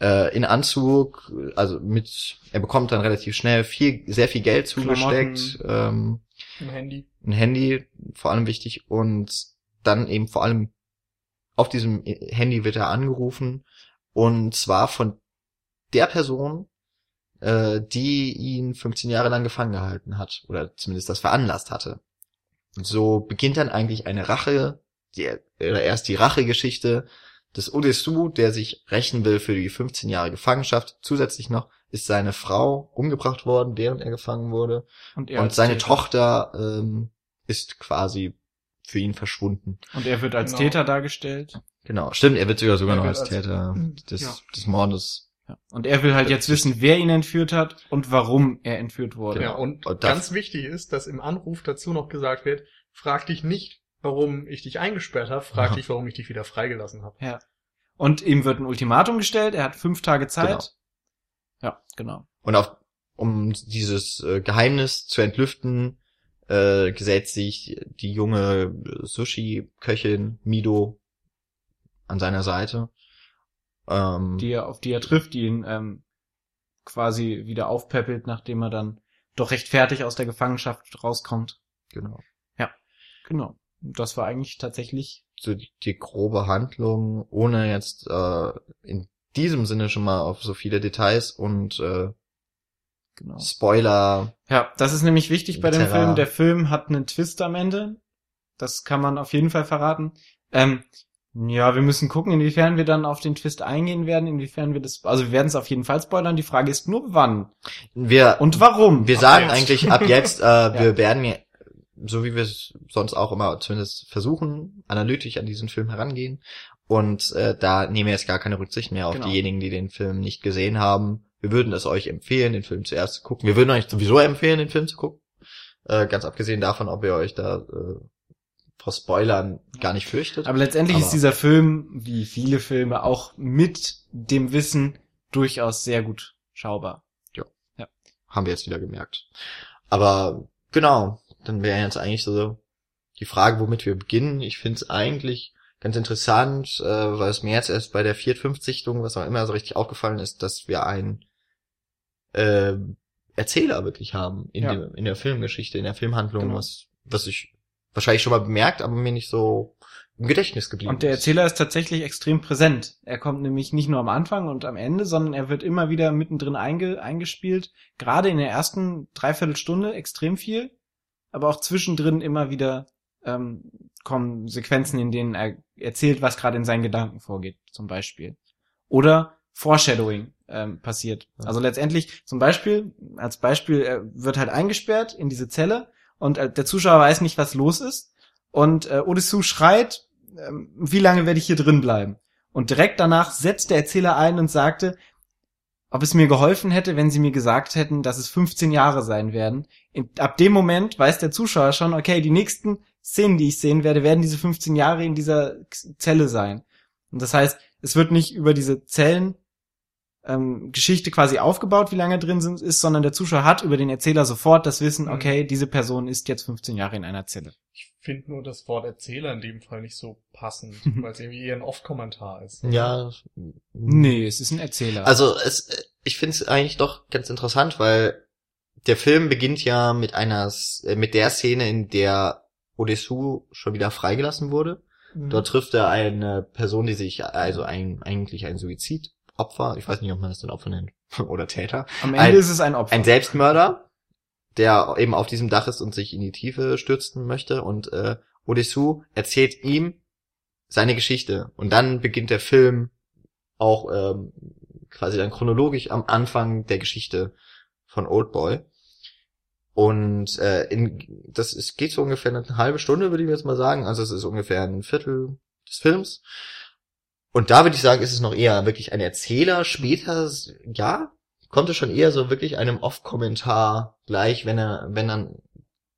äh, in Anzug, also mit, er bekommt dann relativ schnell viel, sehr viel Geld zugesteckt, ähm, Im Handy. ein Handy, vor allem wichtig, und dann eben vor allem auf diesem Handy wird er angerufen, und zwar von der Person, äh, die ihn 15 Jahre lang gefangen gehalten hat, oder zumindest das veranlasst hatte. So beginnt dann eigentlich eine Rache, die, oder erst die Rachegeschichte des Odesu, der sich rächen will für die 15 Jahre Gefangenschaft. Zusätzlich noch ist seine Frau umgebracht worden, während er gefangen wurde. Und, er Und seine Täter. Tochter ähm, ist quasi für ihn verschwunden. Und er wird als Genau. Täter dargestellt. Genau, stimmt, er wird sogar sogar noch als als- Täter des, Ja. des Mordes. Ja. Und er will halt jetzt wissen, wer ihn entführt hat und warum er entführt wurde. Genau. Ja, und, Und das- ganz wichtig ist, dass im Anruf dazu noch gesagt wird, frag dich nicht, warum ich dich eingesperrt habe, frag Aha. dich, warum ich dich wieder freigelassen habe. Ja. Und ihm wird ein Ultimatum gestellt, er hat fünf Tage Zeit. Genau. Ja, genau. Und auf, um dieses äh, Geheimnis zu entlüften, äh, gesellt sich die junge Sushi-Köchin Mido an seiner Seite. Ähm, Die er, auf die er trifft, die ihn ähm, quasi wieder aufpäppelt, nachdem er dann doch recht fertig aus der Gefangenschaft rauskommt. genau. Genau. Und Das war eigentlich tatsächlich So die, die grobe Handlung, ohne jetzt äh, in diesem Sinne schon mal auf so viele Details und äh, genau. Spoiler Ja, das ist nämlich wichtig bei dem. Film. Der Film hat einen Twist am Ende. Das kann man auf jeden Fall verraten. Ähm, ja, wir müssen gucken, inwiefern wir dann auf den Twist eingehen werden, inwiefern wir das, also wir werden es auf jeden Fall spoilern. Die Frage ist nur wann wir und warum. Wir Ab sagen jetzt. eigentlich ab jetzt, äh, wir werden ja, so wie wir es sonst auch immer zumindest versuchen, analytisch an diesen Film herangehen. Und äh, da nehmen wir jetzt gar keine Rücksicht mehr auf Genau. diejenigen, die den Film nicht gesehen haben. Wir würden es euch empfehlen, den Film zuerst zu gucken. Wir würden euch sowieso empfehlen, den Film zu gucken. Äh, ganz abgesehen davon, ob ihr euch da äh, vor Spoilern gar nicht fürchtet. Aber letztendlich Aber- ist dieser Film, wie viele Filme, auch mit dem Wissen durchaus sehr gut schaubar. haben wir jetzt wieder gemerkt. Aber genau, dann wäre jetzt eigentlich so die Frage, womit wir beginnen. Ich finde es eigentlich ganz interessant, äh, weil es mir jetzt erst bei der Viert-Fünft-Sichtung, was auch immer so richtig aufgefallen ist, dass wir einen äh, Erzähler wirklich haben in, Ja. der, in der Filmgeschichte, in der Filmhandlung, Genau. was, was ich wahrscheinlich schon mal bemerkt, aber mir nicht so im Gedächtnis geblieben Und der. Erzähler ist tatsächlich extrem präsent. Er kommt nämlich nicht nur am Anfang und am Ende, sondern er wird immer wieder mittendrin einge eingespielt. Gerade in der ersten Dreiviertelstunde extrem viel, aber auch zwischendrin immer wieder ähm, kommen Sequenzen, in denen er erzählt, was gerade in seinen Gedanken vorgeht, zum Beispiel. Oder Foreshadowing ähm, passiert. Also letztendlich, zum Beispiel, als Beispiel, er wird halt eingesperrt in diese Zelle und äh, der Zuschauer weiß nicht, was los ist. Und äh, Odysseus schreit, ähm, wie lange werde ich hier drin bleiben? Und direkt danach setzt der Erzähler ein und sagte, ob es mir geholfen hätte, wenn sie mir gesagt hätten, dass es 15 Jahre sein werden. In, ab dem Moment weiß der Zuschauer schon, okay, die nächsten Szenen, die ich sehen werde, werden diese 15 Jahre in dieser Zelle sein. Und das heißt, es wird nicht über diese Zellen ähm, Geschichte quasi aufgebaut, wie lange er drin sind, ist, sondern der Zuschauer hat über den Erzähler sofort das Wissen, Mhm. okay, diese Person ist jetzt 15 Jahre in einer Zelle. Ich finde nur das Wort Erzähler in dem Fall nicht so passend, weil es irgendwie eher ein Off-Kommentar ist. Ja. Nee, es ist ein Erzähler. Also es, ich finde es eigentlich doch ganz interessant, weil der Film beginnt ja mit einer, äh, mit der Szene, in der Odysseus schon wieder freigelassen wurde. Mhm. Dort trifft er eine Person, die sich, also ein, eigentlich ein Suizidopfer, ich weiß nicht, ob man das dann Opfer nennt, oder Täter, Am Ende ein- ist es ein Opfer. ein Selbstmörder, der eben auf diesem Dach ist und sich in die Tiefe stürzen möchte und äh, Odysseus erzählt ihm seine Geschichte und dann beginnt der Film auch ähm, quasi dann chronologisch am Anfang der Geschichte von Oldboy und äh, in, das ist, geht so ungefähr eine halbe Stunde, würde ich jetzt mal sagen. Also es ist ungefähr ein Viertel des Films. Und da würde ich sagen, ist es noch eher wirklich ein Erzähler. Später, ja, kommt es schon eher so wirklich einem Off-Kommentar gleich, wenn er, wenn dann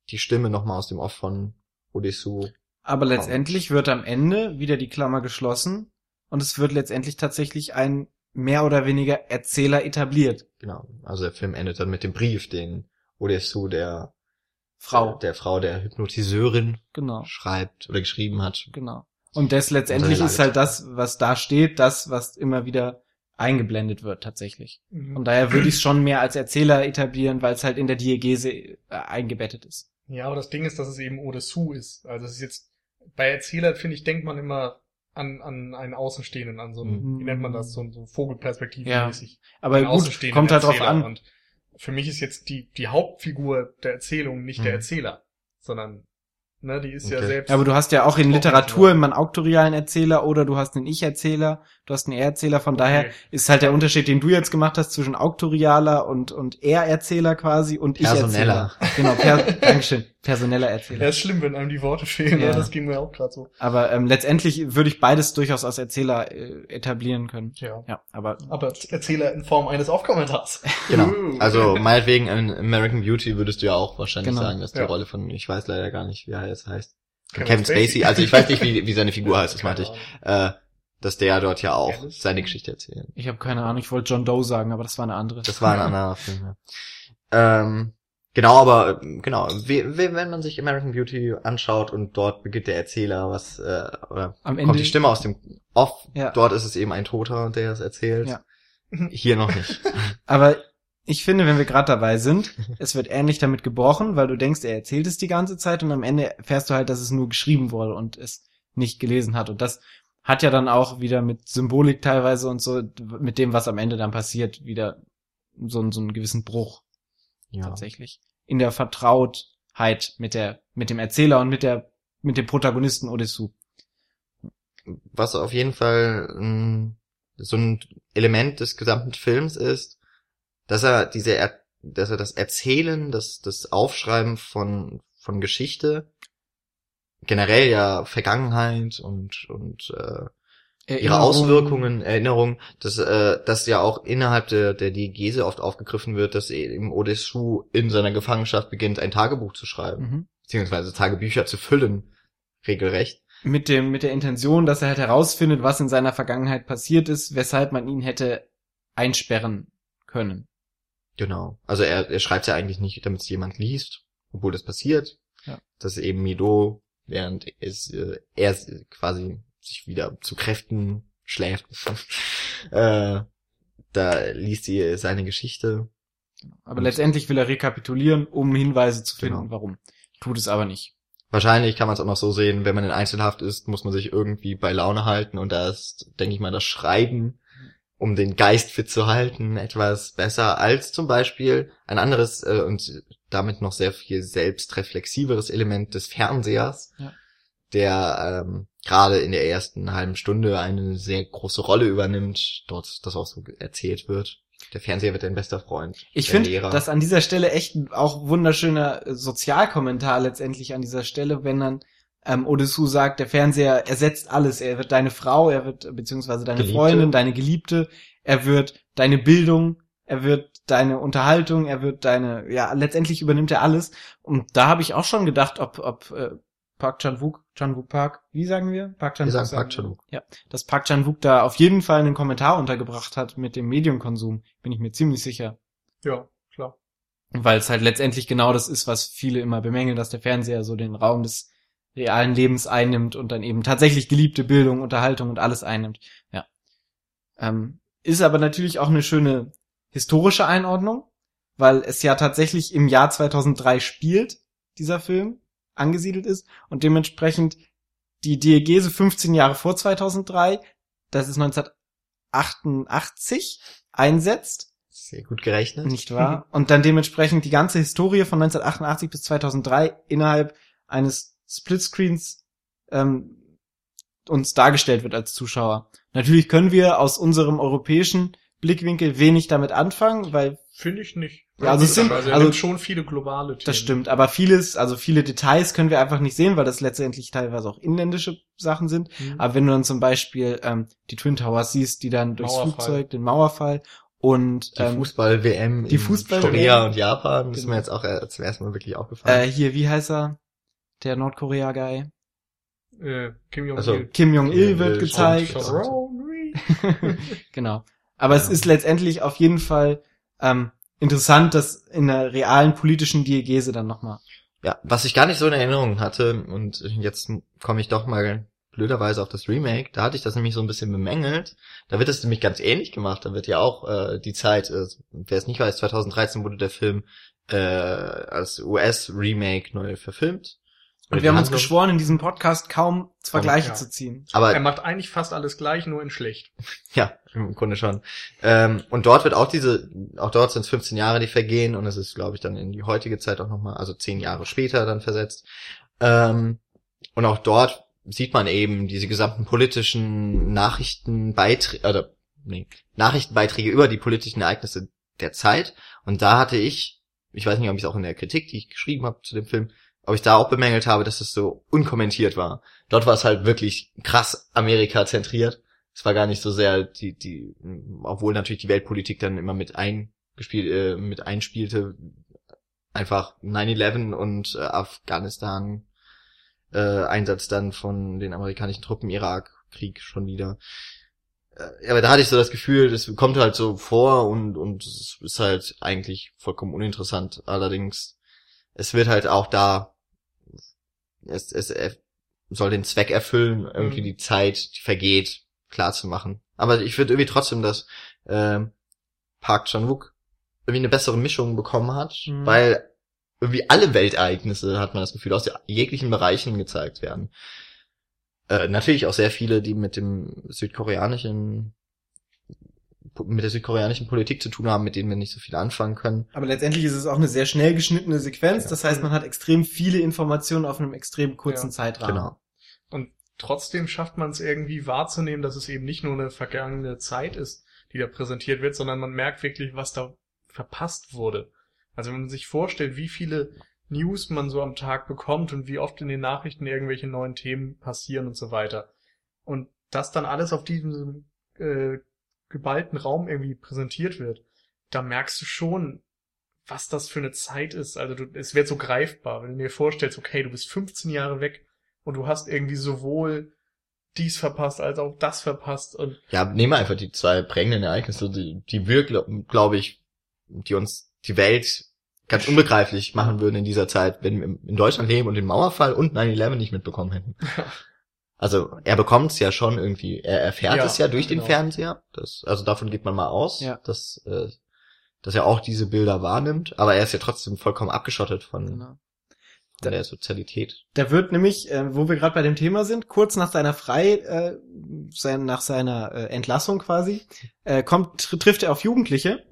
die Stimme nochmal aus dem Off von Odysseus. Aber letztendlich wird am Ende wieder die Klammer geschlossen und es wird letztendlich tatsächlich ein mehr oder weniger Erzähler etabliert. Genau. Also der Film endet dann mit dem Brief, den Odysseus der Frau. der Frau der Hypnotiseurin Genau, schreibt oder geschrieben hat. genau. Und das letztendlich ist halt das, was da steht, das, was immer wieder eingeblendet wird tatsächlich. Mhm. Und daher würde ich es schon mehr als Erzähler etablieren, weil es halt in der Diegese äh, eingebettet ist. Ja, aber das Ding ist, dass es eben Odessou ist. Also es ist jetzt, bei Erzähler, finde ich, denkt man immer an, an einen Außenstehenden, an so einen, Mhm. wie nennt man das, so, so Vogelperspektive Ja. mäßig. Aber Einen gut, außenstehenden kommt halt drauf Erzähler. an. Und für mich ist jetzt die, die Hauptfigur der Erzählung nicht der Mhm. Erzähler, sondern, ne, die ist ja Okay. selbst. Ja, aber du hast ja auch in Literatur immer einen auktorialen Erzähler oder du hast einen Ich-Erzähler, du hast einen Er-Erzähler, von Okay. daher ist halt der Unterschied, den du jetzt gemacht hast zwischen auktorialer und, und Er-Erzähler quasi und Personeller. Ich-Erzähler. Genau, per Dankeschön, personeller Erzähler. Ja, ist schlimm, wenn einem die Worte fehlen, Ja. ne? das ging mir auch gerade so. Aber ähm, letztendlich würde ich beides durchaus als Erzähler äh, etablieren können. Ja. Ja, aber Aber Erzähler in Form eines Off-Kommentars. Genau. Uh. Also meinetwegen in American Beauty würdest du ja auch wahrscheinlich Genau. sagen, dass die Ja. Rolle von, ich weiß leider gar nicht, wie er jetzt heißt. Von Kevin Kevin Spacey. Spacey. Also ich weiß nicht, wie, wie seine Figur heißt, das meinte ich. Äh, dass der dort ja auch Ehrlich? seine Geschichte erzählt. ich habe keine Ahnung, ich wollte John Doe sagen, aber das war eine andere. Das war ein anderer Film. Ja. Ähm, genau, aber äh, genau, wie, wie, wenn man sich American Beauty anschaut und dort beginnt der Erzähler, was äh, oder Am kommt Ende die Stimme aus dem Off. Ja. Dort ist es eben ein Toter, der es erzählt. Ja. Hier noch nicht. Aber ich finde, wenn wir gerade dabei sind, es wird ähnlich damit gebrochen, weil du denkst, er erzählt es die ganze Zeit und am Ende erfährst du halt, dass es nur geschrieben wurde und es nicht gelesen hat. Und das hat ja dann auch wieder mit Symbolik teilweise und so, mit dem, was am Ende dann passiert, wieder so, so einen gewissen Bruch Ja. tatsächlich. In der Vertrautheit mit der, mit dem Erzähler und mit der, mit dem Protagonisten Odysseus. was auf jeden Fall mh, so ein Element des gesamten Films ist, dass er diese, er dass er das Erzählen, das, das Aufschreiben von, von Geschichte, generell ja Vergangenheit und, und äh, ihre Erinnerung- Auswirkungen, Erinnerungen, dass äh, das ja auch innerhalb der, der Diegese oft aufgegriffen wird, dass eben Odysseus in seiner Gefangenschaft beginnt, ein Tagebuch zu schreiben, Mhm. beziehungsweise Tagebücher zu füllen, regelrecht. mit dem mit der Intention, dass er halt herausfindet, was in seiner Vergangenheit passiert ist, weshalb man ihn hätte einsperren können. Genau. Also er, er schreibt ja eigentlich nicht, damit es jemand liest, obwohl das passiert. Ja. Dass eben Mido, während es, äh, er quasi sich wieder zu Kräften schläft. äh, da liest sie seine Geschichte. Aber letztendlich will er rekapitulieren, um Hinweise zu finden, Genau. warum. Tut es aber nicht. Wahrscheinlich kann man es auch noch so sehen, wenn man in Einzelhaft ist, muss man sich irgendwie bei Laune halten und da ist, denke ich mal, das Schreiben, um den Geist fit zu halten, etwas besser als zum Beispiel ein anderes äh, und damit noch sehr viel selbstreflexiveres Element des Fernsehers, Ja. der ähm, gerade in der ersten halben Stunde eine sehr große Rolle übernimmt, dort das auch so erzählt wird. Der Fernseher wird dein bester Freund. Ich finde, dass an dieser Stelle echt auch wunderschöner äh, Sozialkommentar letztendlich an dieser Stelle, wenn dann ähm, Odessu sagt, der Fernseher ersetzt alles. Er wird deine Frau, er wird beziehungsweise deine Geliebte. Freundin, deine Geliebte, er wird deine Bildung, er wird deine Unterhaltung, er wird deine, ja, letztendlich übernimmt er alles. Und da habe ich auch schon gedacht, ob, ob äh, Park Chan-wook, Chan-wook Park, wie sagen wir? Park Wir Chan-wook. sagen Park Chan-wook. Ja, dass Park Chan-wook da auf jeden Fall einen Kommentar untergebracht hat mit dem Medienkonsum, bin ich mir ziemlich sicher. Ja, klar. Weil es halt letztendlich genau das ist, was viele immer bemängeln, dass der Fernseher so den Raum des realen Lebens einnimmt und dann eben tatsächlich geliebte Bildung, Unterhaltung und alles einnimmt. Ja. Ähm, ist aber natürlich auch eine schöne historische Einordnung, weil es ja tatsächlich im Jahr 2003 spielt, dieser Film, angesiedelt ist und dementsprechend die Diegese 15 Jahre vor 2003, das ist 1988, einsetzt Sehr gut gerechnet. nicht wahr? Und dann dementsprechend die ganze Historie von 1988 bis 2003 innerhalb eines Splitscreens ähm, uns dargestellt wird als Zuschauer. Natürlich können wir aus unserem europäischen Blickwinkel wenig damit anfangen, weil Finde ich nicht. Ja, also es sind- also, also- schon viele globale Themen. das stimmt. Aber vieles, also viele Details können wir einfach nicht sehen, weil das letztendlich teilweise auch inländische Sachen sind. Mhm. Aber wenn du dann zum Beispiel ähm, die Twin Towers siehst, die dann durchs Mauerfall. Flugzeug, den Mauerfall und Die ähm, Fußball-WM die in Fußball-WM. Korea und Japan, das ist Genau. mir jetzt auch äh, zum ersten Mal wirklich aufgefallen. äh, hier, wie heißt er? Der Nordkorea-Guy. Äh, Kim Jong-il. Also, Kim Jong-il wird gezeigt. genau. Aber es Ja. ist letztendlich auf jeden Fall ähm, interessant, das in einer realen politischen Diegese dann nochmal. Ja, was ich gar nicht so in Erinnerung hatte, und jetzt komme ich doch mal blöderweise auf das Remake, da hatte ich das nämlich so ein bisschen bemängelt. Da wird es nämlich ganz ähnlich gemacht. Da wird ja auch äh, die Zeit, äh, wer es nicht weiß, 2013 wurde der Film äh, als US-Remake neu verfilmt. Und Oder wir haben uns Handlung- geschworen, in diesem Podcast kaum Vergleiche ja. zu ziehen. Aber Er macht eigentlich fast alles gleich, nur in schlecht. Ja, im Grunde schon. Ähm, und dort wird auch diese, auch dort sind es 15 Jahre, die vergehen und es ist, glaube ich, dann in die heutige Zeit auch nochmal, also 10 Jahre später dann versetzt. Ähm, und auch dort sieht man eben diese gesamten politischen Nachrichtenbeiträge, oder, nee, Nachrichtenbeiträge über die politischen Ereignisse der Zeit. Und da hatte ich, ich weiß nicht, ob ich es auch in der Kritik, die ich geschrieben habe zu dem Film, ob ich da auch bemängelt habe, dass es so unkommentiert war. Dort war es halt wirklich krass Amerika zentriert es war gar nicht so sehr die, die, obwohl natürlich die Weltpolitik dann immer mit eingespielt, äh, mit einspielte, einfach 9-11 und äh, Afghanistan äh, Einsatz dann von den amerikanischen Truppen, Irak-Krieg schon wieder. Äh, aber da hatte ich so das Gefühl, das kommt halt so vor und, und es ist halt eigentlich vollkommen uninteressant. Allerdings, es wird halt auch da, es, es soll den Zweck erfüllen, irgendwie Mhm. die Zeit, die vergeht, klar zu machen. Aber ich finde irgendwie trotzdem, dass ähm, Park Chan-wook irgendwie eine bessere Mischung bekommen hat, Mhm. weil irgendwie alle Weltereignisse, hat man das Gefühl, aus jeglichen Bereichen gezeigt werden. Äh, natürlich auch sehr viele, die mit dem südkoreanischen mit der südkoreanischen Politik zu tun haben, mit denen wir nicht so viel anfangen können. Aber letztendlich ist es auch eine sehr schnell geschnittene Sequenz. Ja. Das heißt, man hat extrem viele Informationen auf einem extrem kurzen Ja. Zeitrahmen. Genau. Und trotzdem schafft man es irgendwie wahrzunehmen, dass es eben nicht nur eine vergangene Zeit ist, die da präsentiert wird, sondern man merkt wirklich, was da verpasst wurde. Also wenn man sich vorstellt, wie viele News man so am Tag bekommt und wie oft in den Nachrichten irgendwelche neuen Themen passieren und so weiter. Und das dann alles auf diesem äh, geballten Raum irgendwie präsentiert wird, da merkst du schon, was das für eine Zeit ist. Also du, es wird so greifbar, wenn du dir vorstellst, okay, du bist 15 Jahre weg und du hast irgendwie sowohl dies verpasst als auch das verpasst und Ja, nehmen wir einfach die zwei prägenden Ereignisse, die, die wir, glaube glaub ich, die uns die Welt ganz unbegreiflich machen würden in dieser Zeit, wenn wir in Deutschland leben und den Mauerfall und 9-11 nicht mitbekommen hätten. Also er bekommt es ja schon irgendwie, er erfährt Ja, es ja durch den genau. Fernseher. Das, also davon geht man mal aus, Ja. dass, äh, dass er auch diese Bilder wahrnimmt, aber er ist ja trotzdem vollkommen abgeschottet von, Genau. von der Sozialität. Da wird nämlich, äh, wo wir gerade bei dem Thema sind, kurz nach seiner Frei, äh, sein, nach seiner äh, Entlassung quasi, äh, kommt, tr trifft er auf Jugendliche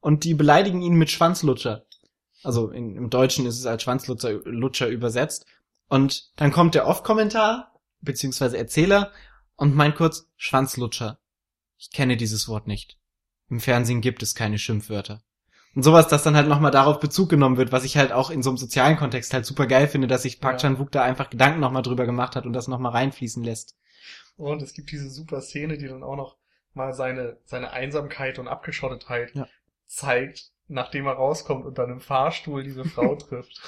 und die beleidigen ihn mit Schwanzlutscher. Also in, im Deutschen ist es als Schwanzlutscher Lutscher übersetzt. Und dann kommt der Off-Kommentar, beziehungsweise Erzähler, und meint kurz, Schwanzlutscher. Ich kenne dieses Wort nicht. Im Fernsehen gibt es keine Schimpfwörter. Und sowas, dass dann halt nochmal darauf Bezug genommen wird, was ich halt auch in so einem sozialen Kontext halt super geil finde, dass sich Park Ja. Chan-wook da einfach Gedanken nochmal drüber gemacht hat und das nochmal reinfließen lässt. Und es gibt diese super Szene, die dann auch noch mal seine, seine Einsamkeit und Abgeschottetheit Ja. zeigt, nachdem er rauskommt und dann im Fahrstuhl diese Frau trifft.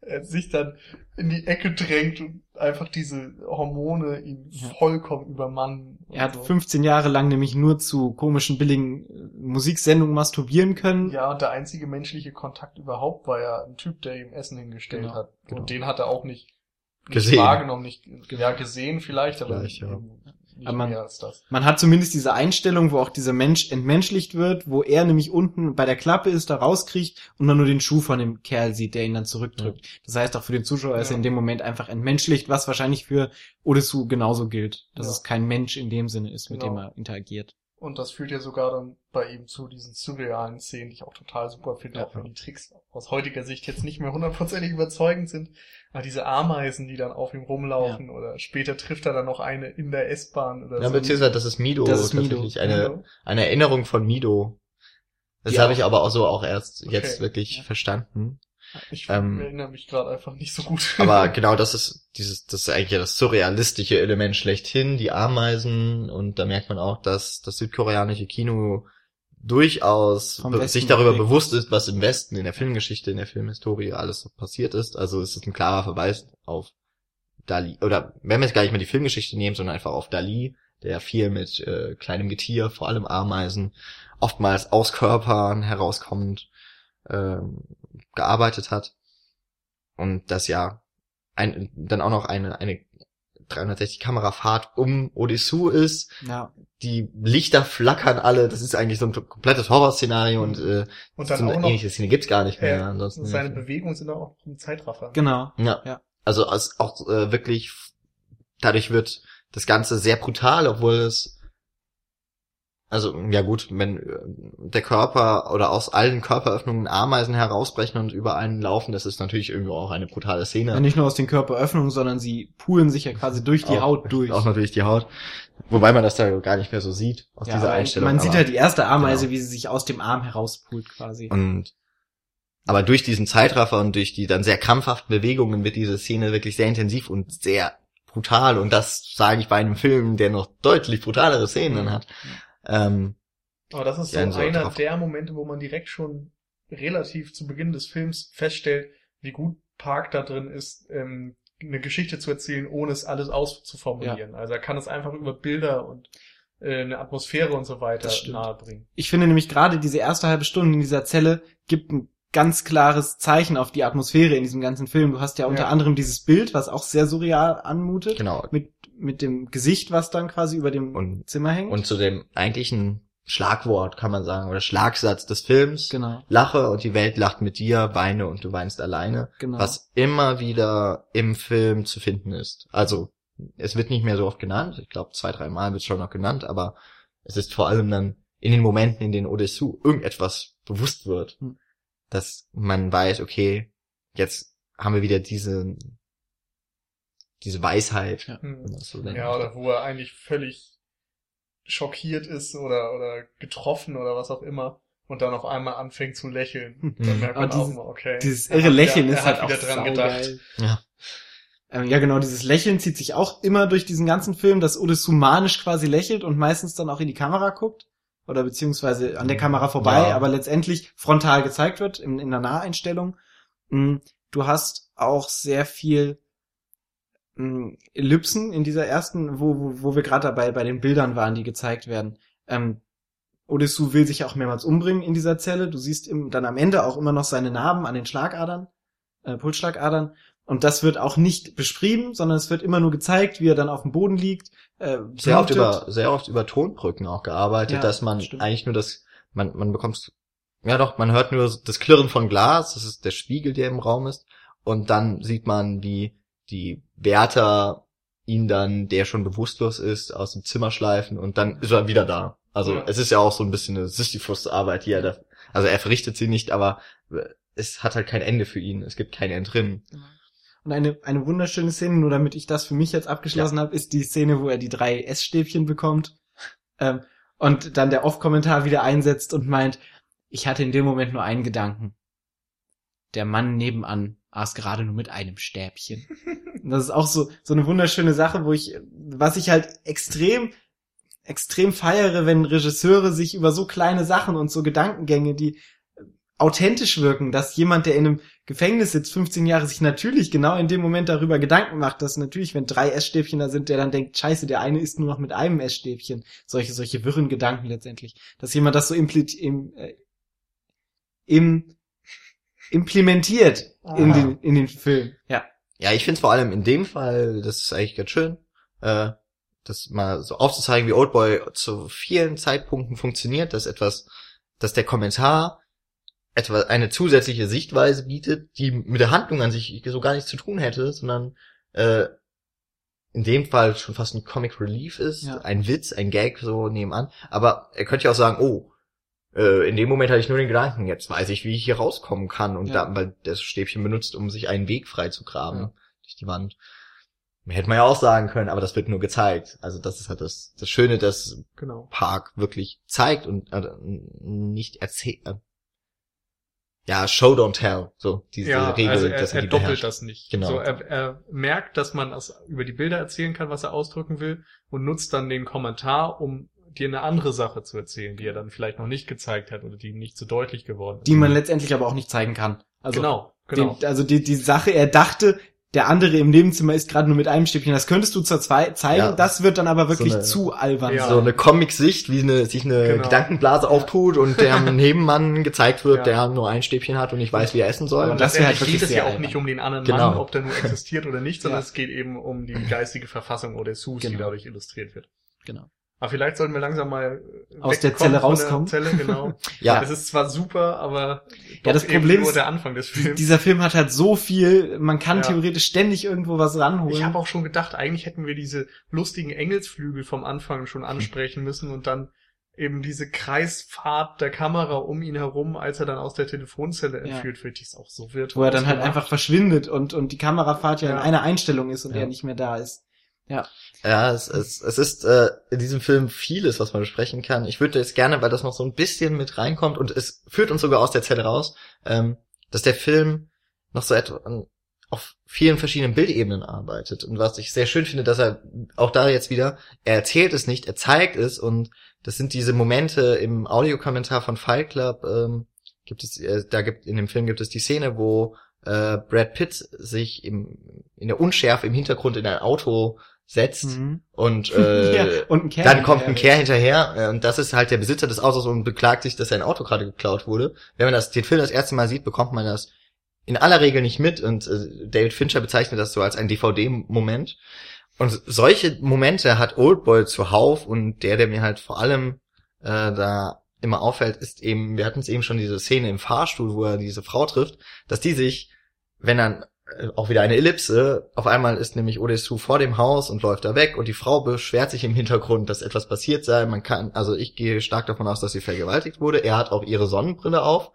er sich dann in die Ecke drängt und einfach diese Hormone ihn Ja. vollkommen übermannen. Er hat so. 15 Jahre lang nämlich nur zu komischen, billigen äh, Musiksendungen masturbieren können. Ja, und der einzige menschliche Kontakt überhaupt war ja ein Typ, der ihm Essen hingestellt Genau, hat. genau. Und den hat er auch nicht, nicht Gesehen. wahrgenommen, nicht, ja, gesehen vielleicht, aber Vielleicht, ja. Nicht Aber man- mehr als das. Man hat zumindest diese Einstellung, wo auch dieser Mensch entmenschlicht wird, wo er nämlich unten bei der Klappe ist, da rauskriegt und man nur den Schuh von dem Kerl sieht, der ihn dann zurückdrückt. Das heißt, auch für den Zuschauer ist er Ja. in dem Moment einfach entmenschlicht, was wahrscheinlich für Odesu genauso gilt. Dass Ja. es kein Mensch in dem Sinne ist, mit Genau. dem er interagiert. Und das führt ja sogar dann bei ihm zu diesen surrealen Szenen, die ich auch total super finde, Ja. auch wenn die Tricks aus heutiger Sicht jetzt nicht mehr hundertprozentig überzeugend sind. Aber diese Ameisen, die dann auf ihm rumlaufen oder später trifft er dann noch eine in der S-Bahn oder Ja, so. beziehungsweise das ist Mido Das ist Mido. tatsächlich, eine, Ja. eine Erinnerung von Mido. Das habe ich aber auch so auch erst jetzt Okay. wirklich Ja. verstanden. Ich Ähm, erinnere mich gerade einfach nicht so gut. Aber genau das ist dieses, das ist eigentlich ja das surrealistische Element schlechthin, die Ameisen und da merkt man auch, dass das südkoreanische Kino durchaus sich darüber geprägt. bewusst ist, was im Westen, in der Filmgeschichte, in der Filmhistorie alles so passiert ist. Also es ist ein klarer Verweis auf Dali, oder wenn wir jetzt gar nicht mehr die Filmgeschichte nehmen, sondern einfach auf Dali, der viel mit äh, kleinem Getier, vor allem Ameisen, oftmals aus Körpern herauskommend ähm, gearbeitet hat. Und das ja ein, dann auch noch eine, eine 360-Kamera-Fahrt um Odessu ist. Ja. Die Lichter flackern alle. Das ist eigentlich so ein komplettes Horrorszenario und äh, Und so dann eine auch noch, ähnliche Szene gibt's gar nicht mehr. äh, ansonsten seine Bewegungen sind auch im Zeitraffer. Genau. ja. Ja. Also es auch äh, wirklich dadurch wird das Ganze sehr brutal, obwohl es also ja gut, wenn äh, der Körper oder aus allen Körperöffnungen Ameisen herausbrechen und über einen laufen, das ist natürlich irgendwie auch eine brutale Szene. Ja, nicht nur aus den Körperöffnungen, sondern sie pulen sich ja quasi durch die auch, Haut durch. Auch natürlich die Haut. Wobei man das da gar nicht mehr so sieht aus Ja, dieser Einstellung. Man sieht halt die erste Ameise, genau. wie sie sich aus dem Arm herauspult quasi. Und aber durch diesen Zeitraffer und durch die dann sehr krampfhaften Bewegungen wird diese Szene wirklich sehr intensiv und sehr brutal. Und das sage ich bei einem Film, der noch deutlich brutalere Szenen hat. Ähm, Aber das ist so Ja, in so einer drauf- der Momente, wo man direkt schon relativ zu Beginn des Films feststellt, wie gut Park da drin ist, ähm, eine Geschichte zu erzählen, ohne es alles auszuformulieren. Also er kann es einfach über Bilder und äh, eine Atmosphäre und so weiter nahebringen. Ich finde nämlich gerade diese erste halbe Stunde in dieser Zelle gibt ein ganz klares Zeichen auf die Atmosphäre in diesem ganzen Film. Du hast ja unter Ja. anderem dieses Bild, was auch sehr surreal anmutet, genau. mit, mit dem Gesicht, was dann quasi über dem Und- Zimmer hängt. Und zu dem eigentlichen Schlagwort kann man sagen, oder Schlagsatz des Films. genau, Lache und die Welt lacht mit dir, weine und du weinst alleine. genau. Was immer wieder im Film zu finden ist. Also, es wird nicht mehr so oft genannt. Ich glaube, zwei, drei Mal wird es schon noch genannt, aber es ist vor allem dann in den Momenten, in denen Odessu irgendetwas bewusst wird, Hm. dass man weiß, okay, jetzt haben wir wieder diese, diese Weisheit. Hm. das so. Ja, oder wo er eigentlich völlig schockiert ist oder, oder getroffen oder was auch immer und dann auf einmal anfängt zu lächeln. Dann merkt man auch dieses- mal, okay. Dieses irre Lächeln wieder, ist er halt hat auch wieder dran gedacht. Ja. Ähm, ja, genau, dieses Lächeln zieht sich auch immer durch diesen ganzen Film, dass Odessu manisch quasi lächelt und meistens dann auch in die Kamera guckt. Oder beziehungsweise an der Kamera vorbei, Ja. aber letztendlich frontal gezeigt wird in, in der Naheinstellung. Mm, Du hast auch sehr viel Ellipsen in dieser ersten, wo, wo, wo wir gerade dabei bei den Bildern waren, die gezeigt werden. Ähm, Odessu will sich auch mehrmals umbringen in dieser Zelle. Du siehst im, dann am Ende auch immer noch seine Narben an den Schlagadern, äh, Pulsschlagadern. Und das wird auch nicht beschrieben, sondern es wird immer nur gezeigt, wie er dann auf dem Boden liegt. Äh, Sehr oft über, sehr oft über Tonbrücken auch gearbeitet, Ja, dass man stimmt. eigentlich nur das, man, man bekommt, ja doch, man hört nur das Klirren von Glas, das ist der Spiegel, der im Raum ist, und dann sieht man, wie die Wärter ihn dann, der schon bewusstlos ist, aus dem Zimmer schleifen und dann ist er wieder da. Also Ja. es ist ja auch so ein bisschen eine Sisyphus-Arbeit, die er da, also er verrichtet sie nicht, aber es hat halt kein Ende für ihn, es gibt kein Entrinnen. Und eine, eine wunderschöne Szene, nur damit ich das für mich jetzt abgeschlossen habe, ist die Szene, wo er die drei Essstäbchen bekommt ähm, und dann der Off-Kommentar wieder einsetzt und meint, ich hatte in dem Moment nur einen Gedanken. Der Mann nebenan aß gerade nur mit einem Stäbchen. Und das ist auch so, so eine wunderschöne Sache, wo ich, was ich halt extrem, extrem feiere, wenn Regisseure sich über so kleine Sachen und so Gedankengänge, die authentisch wirken, dass jemand, der in einem Gefängnis sitzt, 15 Jahre, sich natürlich genau in dem Moment darüber Gedanken macht, dass natürlich, wenn drei Essstäbchen da sind, der dann denkt, scheiße, der eine ist nur noch mit einem Essstäbchen. Solche, solche wirren Gedanken letztendlich. Dass jemand das so impli im, äh, im, implementiert in Ah. den, in den Film. Ja. Ja, ich finde vor allem in dem Fall, das ist eigentlich ganz schön, äh, das mal so aufzuzeigen, wie Oldboy zu vielen Zeitpunkten funktioniert, dass etwas, dass der Kommentar etwa eine zusätzliche Sichtweise bietet, die mit der Handlung an sich so gar nichts zu tun hätte, sondern äh, in dem Fall schon fast ein Comic Relief ist, Ja. ein Witz, ein Gag so nebenan. Aber er könnte ja auch sagen, oh, äh, in dem Moment hatte ich nur den Gedanken, jetzt weiß ich, wie ich hier rauskommen kann. Und Ja. da, weil das Stäbchen benutzt, um sich einen Weg frei zu graben Ja. durch die Wand. Hätte man ja auch sagen können, aber das wird nur gezeigt. Also das ist halt das, das Schöne, dass Genau. Park wirklich zeigt und äh, nicht erzählt. Äh, ja, Show don't tell. So diese ja, Regel, also er, dass er er doppelt beherrscht. das nicht. Genau. So, er, er merkt, dass man das über die Bilder erzählen kann, was er ausdrücken will, und nutzt dann den Kommentar, um dir eine andere Sache zu erzählen, die er dann vielleicht noch nicht gezeigt hat oder die ihm nicht so deutlich geworden ist. Die man letztendlich aber auch nicht zeigen kann. Also, genau, genau. Den, also die, die Sache, er dachte, der andere im Nebenzimmer ist gerade nur mit einem Stäbchen. Das könntest du zur zwei zeigen. Ja. Das wird dann aber wirklich So eine- zu albern. Ja. so eine Comic-Sicht, wie eine, sich eine Genau. Gedankenblase auftut und der Nebenmann gezeigt wird, Ja. der nur ein Stäbchen hat und nicht weiß, wie er essen soll. Und das wäre halt wirklich geht es ja auch nicht albern. um den anderen Genau. Mann, ob der nur existiert oder nicht, sondern Ja. es geht eben um die geistige Verfassung oder Sus, die Genau. dadurch illustriert wird. Genau. Aber vielleicht sollten wir langsam mal äh, Aus der Zelle rauskommen. Der Zelle, genau. ja, Es ist zwar super, aber Ja, das Problem nur ist, der Anfang des Films. Dieser Film hat halt so viel, man kann Ja. theoretisch ständig irgendwo was ranholen. Ich habe auch schon gedacht, eigentlich hätten wir diese lustigen Engelsflügel vom Anfang schon ansprechen müssen und dann eben diese Kreisfahrt der Kamera um ihn herum, als er dann aus der Telefonzelle Ja. entführt wird, die ist auch so wird. wo er dann halt einfach verschwindet und, und die Kamerafahrt ja, Ja. in einer Einstellung ist und Ja. er nicht mehr da ist. Ja, es, es, es ist äh, in diesem Film vieles, was man besprechen kann. Ich würde jetzt gerne, weil das noch so ein bisschen mit reinkommt und es führt uns sogar aus der Zelle raus, ähm, dass der Film noch so etwa auf vielen verschiedenen Bildebenen arbeitet. Und was ich sehr schön finde, dass er auch da jetzt wieder, er erzählt es nicht, er zeigt es und das sind diese Momente im Audiokommentar von Fight Club, ähm, gibt es, äh, da gibt, in dem Film gibt es die Szene, wo äh, Brad Pitt sich im, in der Unschärfe im Hintergrund in ein Auto setzt und äh, ja, und dann kommt ein. Kerl hinterher äh, und das ist halt der Besitzer des Autos und beklagt sich, dass sein Auto gerade geklaut wurde. Wenn man das den Film das erste Mal sieht, bekommt man das in aller Regel nicht mit und äh, David Fincher bezeichnet das so als ein DVD-Moment. Und solche Momente hat Oldboy zuhauf und der, der mir halt vor allem äh, da immer auffällt, ist eben, wir hatten es eben schon diese Szene im Fahrstuhl, wo er diese Frau trifft, dass die sich, wenn dann auch wieder eine Ellipse, auf einmal ist nämlich Odesu vor dem Haus und läuft da weg und die Frau beschwert sich im Hintergrund, dass etwas passiert sei. Man kann, also ich gehe stark davon aus, dass sie vergewaltigt wurde. Er hat auch ihre Sonnenbrille auf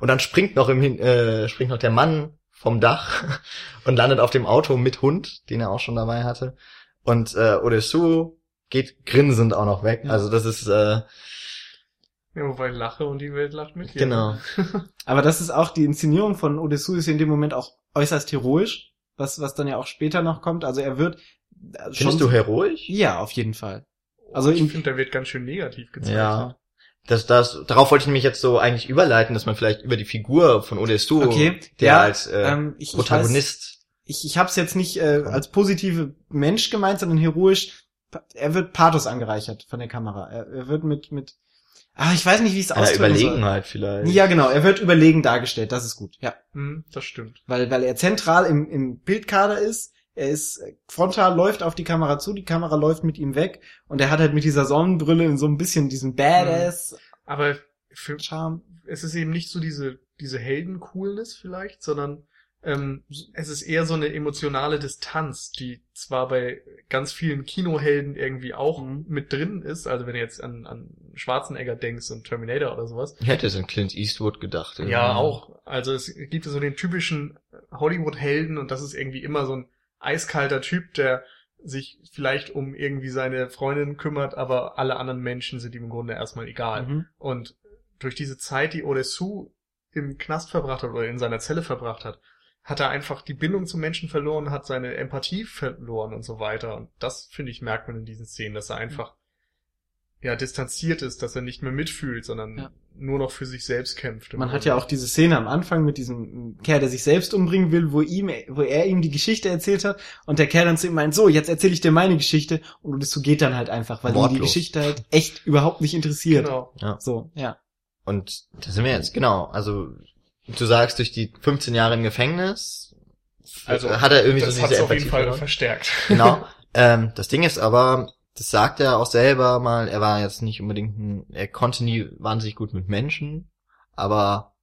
und dann springt noch im äh, springt noch der Mann vom Dach und landet auf dem Auto mit Hund, den er auch schon dabei hatte. Und äh, Odesu geht grinsend auch noch weg. Ja. Also das ist äh, Ja, wobei ich lache und die Welt lacht mit dir. genau. Aber das ist auch, die Inszenierung von Odessu ist in dem Moment auch äußerst heroisch, was, was dann ja auch später noch kommt. Also er wird äh, schon... Findest du heroisch? Ja, auf jeden Fall. Also Also ich in- finde, der wird ganz schön negativ gezeichnet. Ja. Das, das, darauf wollte ich nämlich jetzt so eigentlich überleiten, dass man vielleicht über die Figur von Odesu, Okay, der ja, als äh, ähm, ich, ich weiß, Protagonist, ich, ich habe es jetzt nicht äh, als positive Mensch gemeint, sondern heroisch. Er wird Pathos angereichert von der Kamera. Er, er wird mit mit Ah, ich weiß nicht, wie ich es Einer ausdrücken soll. Überlegenheit vielleicht. Ja, genau. Er wird überlegen dargestellt. Das ist gut. Ja. Hm, das stimmt. Weil, weil er zentral im, im Bildkader ist. Er ist frontal, läuft auf die Kamera zu, die Kamera läuft mit ihm weg und er hat halt mit dieser Sonnenbrille in so ein bisschen diesen Badass Aber für, Charme. es ist eben nicht so diese, diese Helden-Coolness vielleicht, sondern ähm, es ist eher so eine emotionale Distanz, die zwar bei ganz vielen Kinohelden irgendwie auch Mhm. mit drin ist, also wenn du jetzt an, an Schwarzenegger denkst und Terminator oder sowas. Ich hätte es an Clint Eastwood gedacht. Ja, auch. Also es gibt so den typischen Hollywood-Helden und das ist irgendwie immer so ein eiskalter Typ, der sich vielleicht um irgendwie seine Freundin kümmert, aber alle anderen Menschen sind ihm im Grunde erstmal egal. Mhm. Und durch diese Zeit, die Odessu im Knast verbracht hat oder in seiner Zelle verbracht hat, hat er einfach die Bindung zum Menschen verloren, hat seine Empathie verloren und so weiter. Und das, finde ich, merkt man in diesen Szenen, dass er einfach ja distanziert ist, dass er nicht mehr mitfühlt, sondern Ja. nur noch für sich selbst kämpft. Man hat Grunde. ja auch diese Szene am Anfang mit diesem Kerl, der sich selbst umbringen will, wo ihm, wo er ihm die Geschichte erzählt hat und der Kerl dann zu ihm meint, so, jetzt erzähle ich dir meine Geschichte und das so geht dann halt einfach, weil ihn die Wortlos. Geschichte halt echt überhaupt nicht interessiert. Genau. So, ja. Und da sind wir jetzt, genau. Also, du sagst, durch die 15 Jahre im Gefängnis Also hat er irgendwie das so hat diese auf jeden Fall verloren. verstärkt. Genau. ähm, das Ding ist aber, das sagt er auch selber mal, er war jetzt nicht unbedingt ein, er konnte nie wahnsinnig gut mit Menschen, aber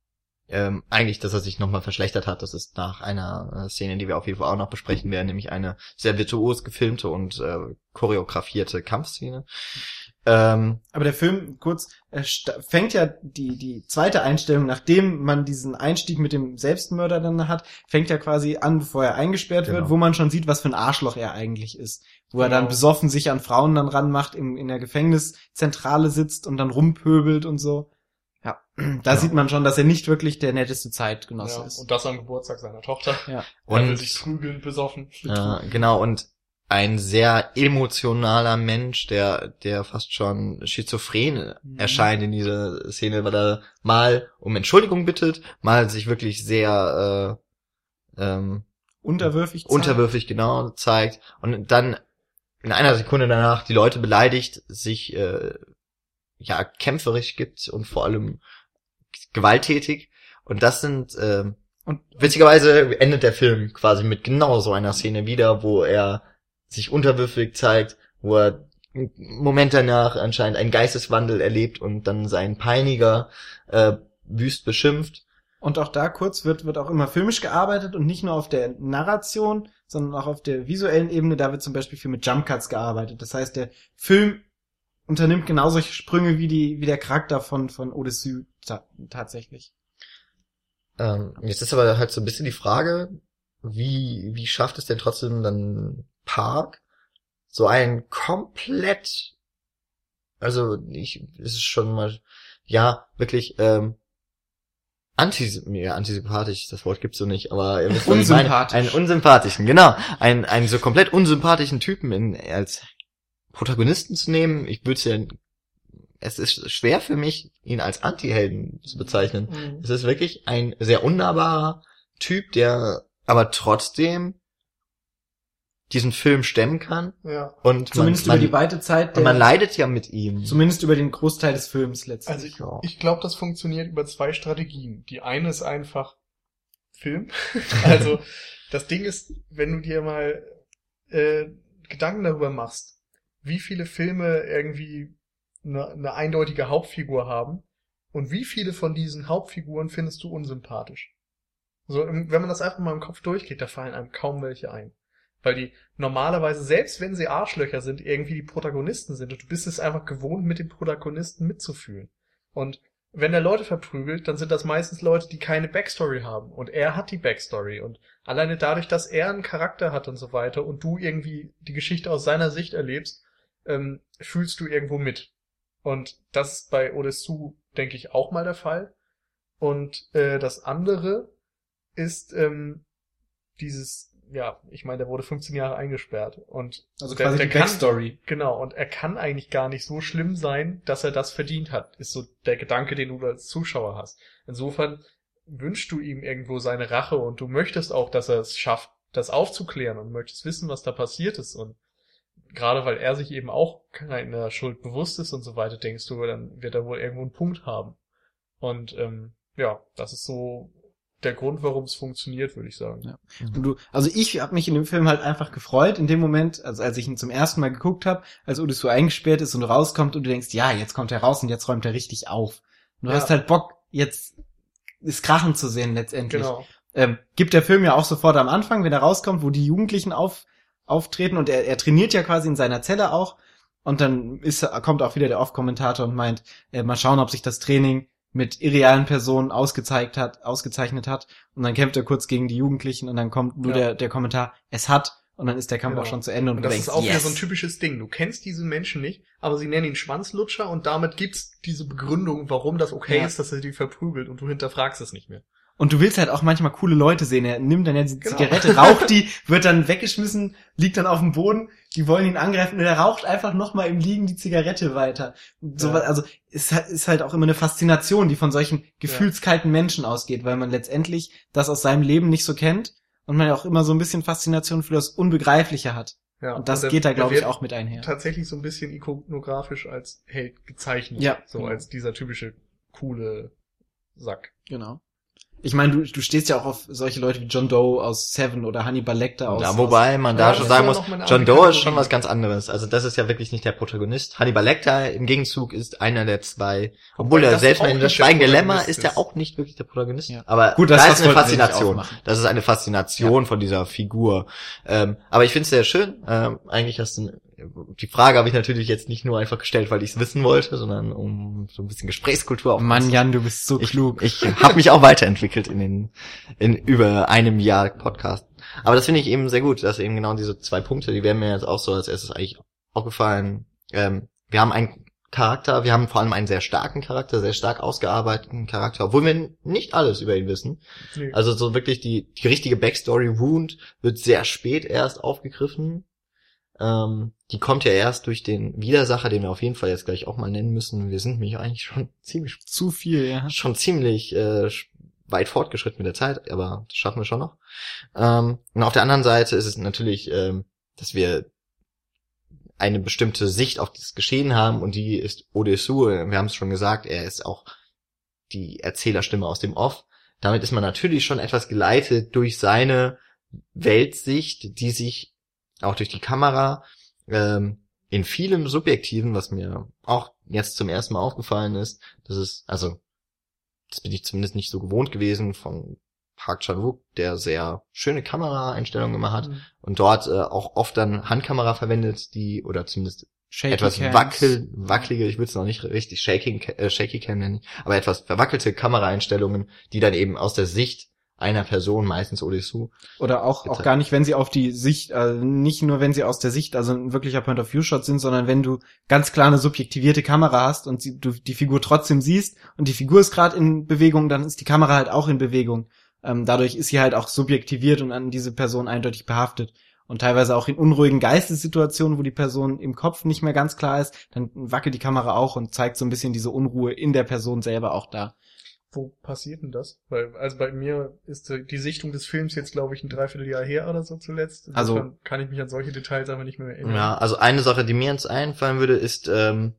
ähm, eigentlich, dass er sich nochmal verschlechtert hat, das ist nach einer äh, Szene, die wir auf jeden Fall auch noch besprechen werden, nämlich eine sehr virtuos gefilmte und äh, choreografierte Kampfszene. Ähm, Aber der Film, kurz, er fängt ja die, die zweite Einstellung, nachdem man diesen Einstieg mit dem Selbstmörder dann hat, fängt ja quasi an, bevor er eingesperrt Genau. wird, wo man schon sieht, was für ein Arschloch er eigentlich ist. Wo er Genau. dann besoffen sich an Frauen dann ranmacht, im, in der Gefängniszentrale sitzt und dann rumpöbelt und so. Ja, da Ja. sieht man schon, dass er nicht wirklich der netteste Zeitgenosse Ja, ist. und das am Geburtstag seiner Tochter. Ja. er will und sich prügeln, besoffen. Äh, genau, und ein sehr emotionaler Mensch, der, der fast schon schizophren Mhm. erscheint in dieser Szene, weil er mal um Entschuldigung bittet, mal sich wirklich sehr äh, ähm, Unterwürfig. zeigt. unterwürfig genau zeigt und dann in einer Sekunde danach die Leute beleidigt, sich äh, ja kämpferisch gibt und vor allem gewalttätig. Und das sind äh, Und- witzigerweise endet der Film quasi mit genau so einer Szene wieder, wo er sich unterwürfig zeigt, wo er einen Moment danach anscheinend einen Geisteswandel erlebt und dann seinen Peiniger äh, wüst beschimpft. Und auch da kurz wird, wird auch immer filmisch gearbeitet und nicht nur auf der Narration, sondern auch auf der visuellen Ebene. Da wird zum Beispiel viel mit Jump Cuts gearbeitet. Das heißt, der Film unternimmt genau solche Sprünge wie die, wie der Charakter von, von Odysseus ta tatsächlich. Ähm, jetzt ist aber halt so ein bisschen die Frage, wie, wie schafft es denn trotzdem dann Park, so ein komplett, also ich, es ist schon mal, ja, wirklich, ähm, ja, antisympathisch, das Wort gibt's so nicht, aber ihr wisst. Unsympathisch. einen unsympathischen, genau, einen, einen so komplett unsympathischen Typen in, als Protagonisten zu nehmen, ich würde ja, es ist schwer für mich, ihn als Anti-Helden zu bezeichnen. Mhm. Es ist wirklich ein sehr unnahbarer Typ, der aber trotzdem diesen Film stemmen kann Ja. und Zumindest man, über die man, weite Zeit und man leidet ja mit ihm. zumindest über den Großteil des Films letztlich. Also ich, Ja. ich glaube, das funktioniert über zwei Strategien. Die eine ist einfach Film. also das Ding ist, wenn du dir mal äh, Gedanken darüber machst, wie viele Filme irgendwie eine, eine eindeutige Hauptfigur haben und wie viele von diesen Hauptfiguren findest du unsympathisch. So, wenn man das einfach mal im Kopf durchgeht, da fallen einem kaum welche ein. Weil die normalerweise, selbst wenn sie Arschlöcher sind, irgendwie die Protagonisten sind. Und du bist es einfach gewohnt, mit dem Protagonisten mitzufühlen. Und wenn er Leute verprügelt, dann sind das meistens Leute, die keine Backstory haben. Und er hat die Backstory. Und alleine dadurch, dass er einen Charakter hat und so weiter und du irgendwie die Geschichte aus seiner Sicht erlebst, ähm, fühlst du irgendwo mit. Und das ist bei Odessu, denke ich, auch mal der Fall. Und äh, das andere ist ähm, dieses, ja, ich meine, der wurde 15 Jahre eingesperrt. Und also der- quasi der die kann- Backstory. Genau, und er kann eigentlich gar nicht so schlimm sein, dass er das verdient hat, ist so der Gedanke, den du als Zuschauer hast. Insofern wünschst du ihm irgendwo seine Rache und du möchtest auch, dass er es schafft, das aufzuklären und möchtest wissen, was da passiert ist und gerade weil er sich eben auch keiner Schuld bewusst ist und so weiter, denkst du, dann wird er wohl irgendwo einen Punkt haben. Und ähm, ja, das ist so der Grund, warum es funktioniert, würde ich sagen. Ja. Und du, also ich habe mich in dem Film halt einfach gefreut, in dem Moment, also als ich ihn zum ersten Mal geguckt habe, als Udo so eingesperrt ist und rauskommt und du denkst, ja, jetzt kommt er raus und jetzt räumt er richtig auf. Und du Ja. hast halt Bock, jetzt es krachen zu sehen letztendlich. Genau. Ähm, gibt der Film ja auch sofort am Anfang, wenn er rauskommt, wo die Jugendlichen auf, auftreten und er, er trainiert ja quasi in seiner Zelle auch. Und dann ist, kommt auch wieder der Off-Kommentator und meint, äh, mal schauen, ob sich das Training mit irrealen Personen ausgezeigt hat, ausgezeichnet hat. Und dann kämpft er kurz gegen die Jugendlichen und dann kommt nur Ja. der, der Kommentar, es hat. Und dann ist der Kampf Genau. auch schon zu Ende und, Und du das denkst, ist auch wieder yes. so ein typisches Ding. Du kennst diese Menschen nicht, aber sie nennen ihn Schwanzlutscher und damit gibt's diese Begründung, warum das okay Ja. ist, dass er die verprügelt und du hinterfragst es nicht mehr. Und du willst halt auch manchmal coole Leute sehen. Er nimmt dann ja die Genau. Zigarette, raucht die, wird dann weggeschmissen, liegt dann auf dem Boden, die wollen ihn angreifen und er raucht einfach nochmal im Liegen die Zigarette weiter. Und So, Ja. was- Also ist, halt- ist halt auch immer eine Faszination, die von solchen gefühlskalten Menschen ausgeht, weil man letztendlich das aus seinem Leben nicht so kennt und man ja auch immer so ein bisschen Faszination für das Unbegreifliche hat. Ja, Und das er- geht da, glaube ich, auch mit einher. Tatsächlich so ein bisschen ikonografisch als Held gezeichnet. Ja, So genau. als dieser typische coole Sack. Genau. Ich meine, du, du stehst ja auch auf solche Leute wie John Doe aus Seven oder Hannibal Lecter aus. Ja, wobei man da Ja, schon sagen ist muss, ja John Doe ist schon was ganz anderes. Also das ist ja wirklich nicht der Protagonist. Hannibal Lecter im Gegenzug ist einer der zwei. Obwohl Wobei er selbst in das Schweigende Lämmer Protagonist ist er ist. auch nicht wirklich der Protagonist. Ja. Aber Gut, das- da ist eine Faszination. Das ist eine Faszination von dieser Figur. Ähm, aber ich finde es sehr schön. Ähm, eigentlich hast du die Frage habe ich natürlich jetzt nicht nur einfach gestellt, weil ich es wissen wollte, sondern um so ein bisschen Gesprächskultur Mann, Jan, du bist so ich, klug. Ich habe mich auch weiterentwickelt in den in über einem Jahr Podcast. Aber das finde ich eben sehr gut, dass eben genau diese zwei Punkte, die wären mir jetzt auch so als erstes eigentlich aufgefallen. Ähm, wir haben einen Charakter, wir haben vor allem einen sehr starken Charakter, sehr stark ausgearbeiteten Charakter, obwohl wir nicht alles über ihn wissen. Nee. Also so wirklich die die richtige Backstory Wound wird sehr spät erst aufgegriffen. Ähm, die kommt ja erst durch den Widersacher, den wir auf jeden Fall jetzt gleich auch mal nennen müssen. Wir sind nämlich eigentlich schon ziemlich Zu viel, ja. schon ziemlich äh, weit fortgeschritten mit der Zeit, aber das schaffen wir schon noch. Ähm, und auf der anderen Seite ist es natürlich, ähm, dass wir eine bestimmte Sicht auf das Geschehen haben und die ist Odesu. Wir haben es schon gesagt, er ist auch die Erzählerstimme aus dem Off. Damit ist man natürlich schon etwas geleitet durch seine Weltsicht, die sich auch durch die Kamera ähm, in vielem Subjektiven, was mir auch jetzt zum ersten Mal aufgefallen ist, das ist, also, das bin ich zumindest nicht so gewohnt gewesen von Park Chan-wook, der sehr schöne Kameraeinstellungen immer hat Mhm. und dort äh, auch oft dann Handkamera verwendet, die, oder zumindest Shaky etwas wackel, wackelige, ich würde es noch nicht richtig shaking, äh, shaky cam nennen, aber etwas verwackelte Kameraeinstellungen, die dann eben aus der Sicht einer Person, meistens Odesu, Oder auch, auch gar nicht, wenn sie auf die Sicht, also nicht nur wenn sie aus der Sicht, also ein wirklicher Point-of-View-Shot sind, sondern wenn du ganz klar eine subjektivierte Kamera hast und sie, du die Figur trotzdem siehst und die Figur ist gerade in Bewegung, dann ist die Kamera halt auch in Bewegung. Ähm, dadurch ist sie halt auch subjektiviert und an diese Person eindeutig behaftet. Und teilweise auch in unruhigen Geistessituationen, wo die Person im Kopf nicht mehr ganz klar ist, dann wackelt die Kamera auch und zeigt so ein bisschen diese Unruhe in der Person selber auch da. Wo passiert denn das? Weil, also bei mir ist die Sichtung des Films jetzt, glaube ich, ein Dreivierteljahr her oder so zuletzt. Also- Insofern kann ich mich an solche Details aber nicht mehr erinnern. Ja, also eine Sache, die mir jetzt einfallen würde, ist ähm,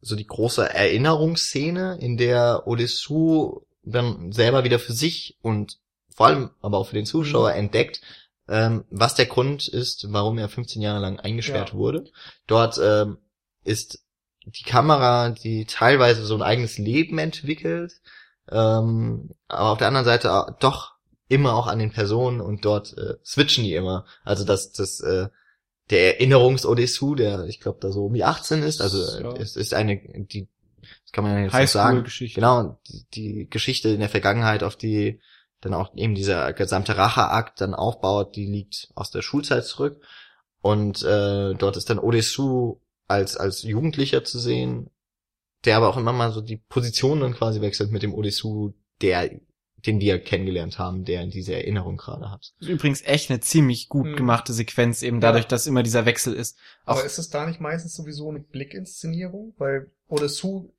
so die große Erinnerungsszene, in der Odessu dann selber wieder für sich und vor allem aber auch für den Zuschauer entdeckt, ähm, was der Grund ist, warum er 15 Jahre lang eingesperrt Ja. wurde. Dort ähm, ist die Kamera, die teilweise so ein eigenes Leben entwickelt, ähm, aber auf der anderen Seite doch immer auch an den Personen und dort äh, switchen die immer. Also dass das äh, der Erinnerungs-Odessu, der ich glaube da so um die 18 ist, also Ja. es ist eine, die, das kann man ja jetzt nicht sagen, Highschool-Geschichte. genau, die, die Geschichte in der Vergangenheit, auf die dann auch eben dieser gesamte Racheakt dann aufbaut, die liegt aus der Schulzeit zurück. Und äh, dort ist dann Odessu als, als Jugendlicher zu sehen, der aber auch immer mal so die Position dann quasi wechselt mit dem Odessu, der, den wir kennengelernt haben, der diese Erinnerung gerade hat. Das ist übrigens echt eine ziemlich gut Mhm. gemachte Sequenz, eben Ja. dadurch, dass immer dieser Wechsel ist. Auch Aber ist es da nicht meistens sowieso eine Blickinszenierung? Weil Odessu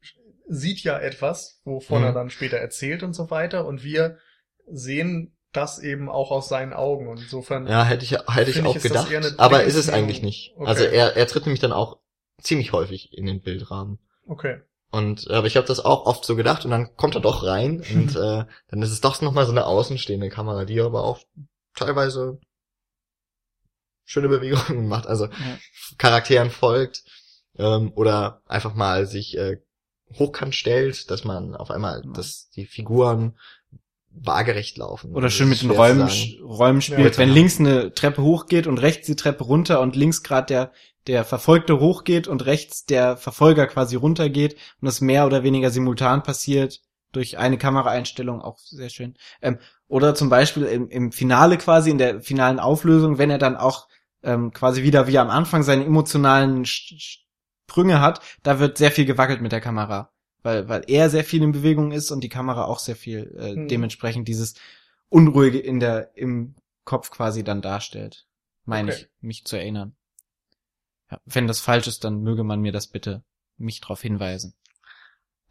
sieht ja etwas, wovon Mhm. er dann später erzählt und so weiter. Und wir sehen das eben auch aus seinen Augen. Und insofern, Ja, hätte ich, hätte ich ich, auch das gedacht. Aber ist es eigentlich nicht. Okay. Also er, er tritt nämlich dann auch ziemlich häufig in den Bildrahmen. okay. Und äh, aber ich habe das auch oft so gedacht und dann kommt er doch rein und äh, dann ist es doch nochmal so eine außenstehende Kamera, die aber auch teilweise schöne Bewegungen macht, also Ja. Charakteren folgt ähm, oder einfach mal sich äh, hochkant stellt, dass man auf einmal, Ja. dass die Figuren waagerecht laufen. Oder schön mit den Räumen. Räumen spielt, Ja. wenn links eine Treppe hochgeht und rechts die Treppe runter und links gerade der, der Verfolgte hochgeht und rechts der Verfolger quasi runtergeht und das mehr oder weniger simultan passiert durch eine Kameraeinstellung, auch sehr schön. Ähm, oder zum Beispiel im, im Finale quasi, in der finalen Auflösung, wenn er dann auch ähm, quasi wieder wie am Anfang seine emotionalen Sprünge hat, da wird sehr viel gewackelt mit der Kamera. Weil, weil er sehr viel in Bewegung ist und die Kamera auch sehr viel äh, Hm. dementsprechend dieses Unruhige in der, im Kopf quasi dann darstellt. Meine Okay. ich, mich zu erinnern. Wenn das falsch ist, dann möge man mir das bitte mich darauf hinweisen.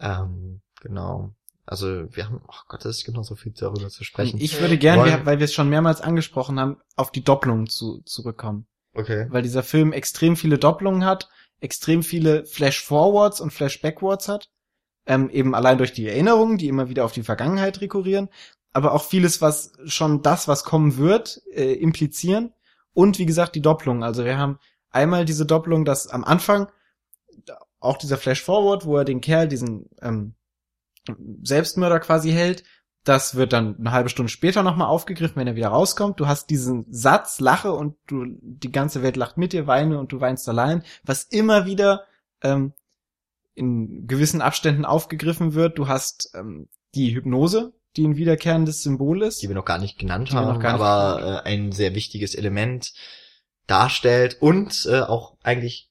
Ähm, genau. Also wir haben, oh Gott, es gibt noch so viel darüber zu sprechen. Ich würde gern, Wollen- wir, weil wir es schon mehrmals angesprochen haben, auf die Doppelung zu, zurückkommen. okay. Weil dieser Film extrem viele Doppelungen hat, extrem viele Flash-Forwards und Flash-Backwards hat. Ähm, eben allein durch die Erinnerungen, die immer wieder auf die Vergangenheit rekurrieren. Aber auch vieles, was schon das, was kommen wird, äh, implizieren. Und wie gesagt, die Doppelung. Also wir haben einmal diese Doppelung, dass am Anfang auch dieser Flash-Forward, wo er den Kerl, diesen ähm, Selbstmörder quasi hält, das wird dann eine halbe Stunde später nochmal aufgegriffen, wenn er wieder rauskommt. Du hast diesen Satz, lache und du, die ganze Welt lacht mit dir, weine und du weinst allein, was immer wieder ähm, in gewissen Abständen aufgegriffen wird. Du hast ähm, die Hypnose, die ein wiederkehrendes Symbol ist. die wir noch gar nicht genannt haben, aber äh, ein sehr wichtiges Element darstellt und äh, auch eigentlich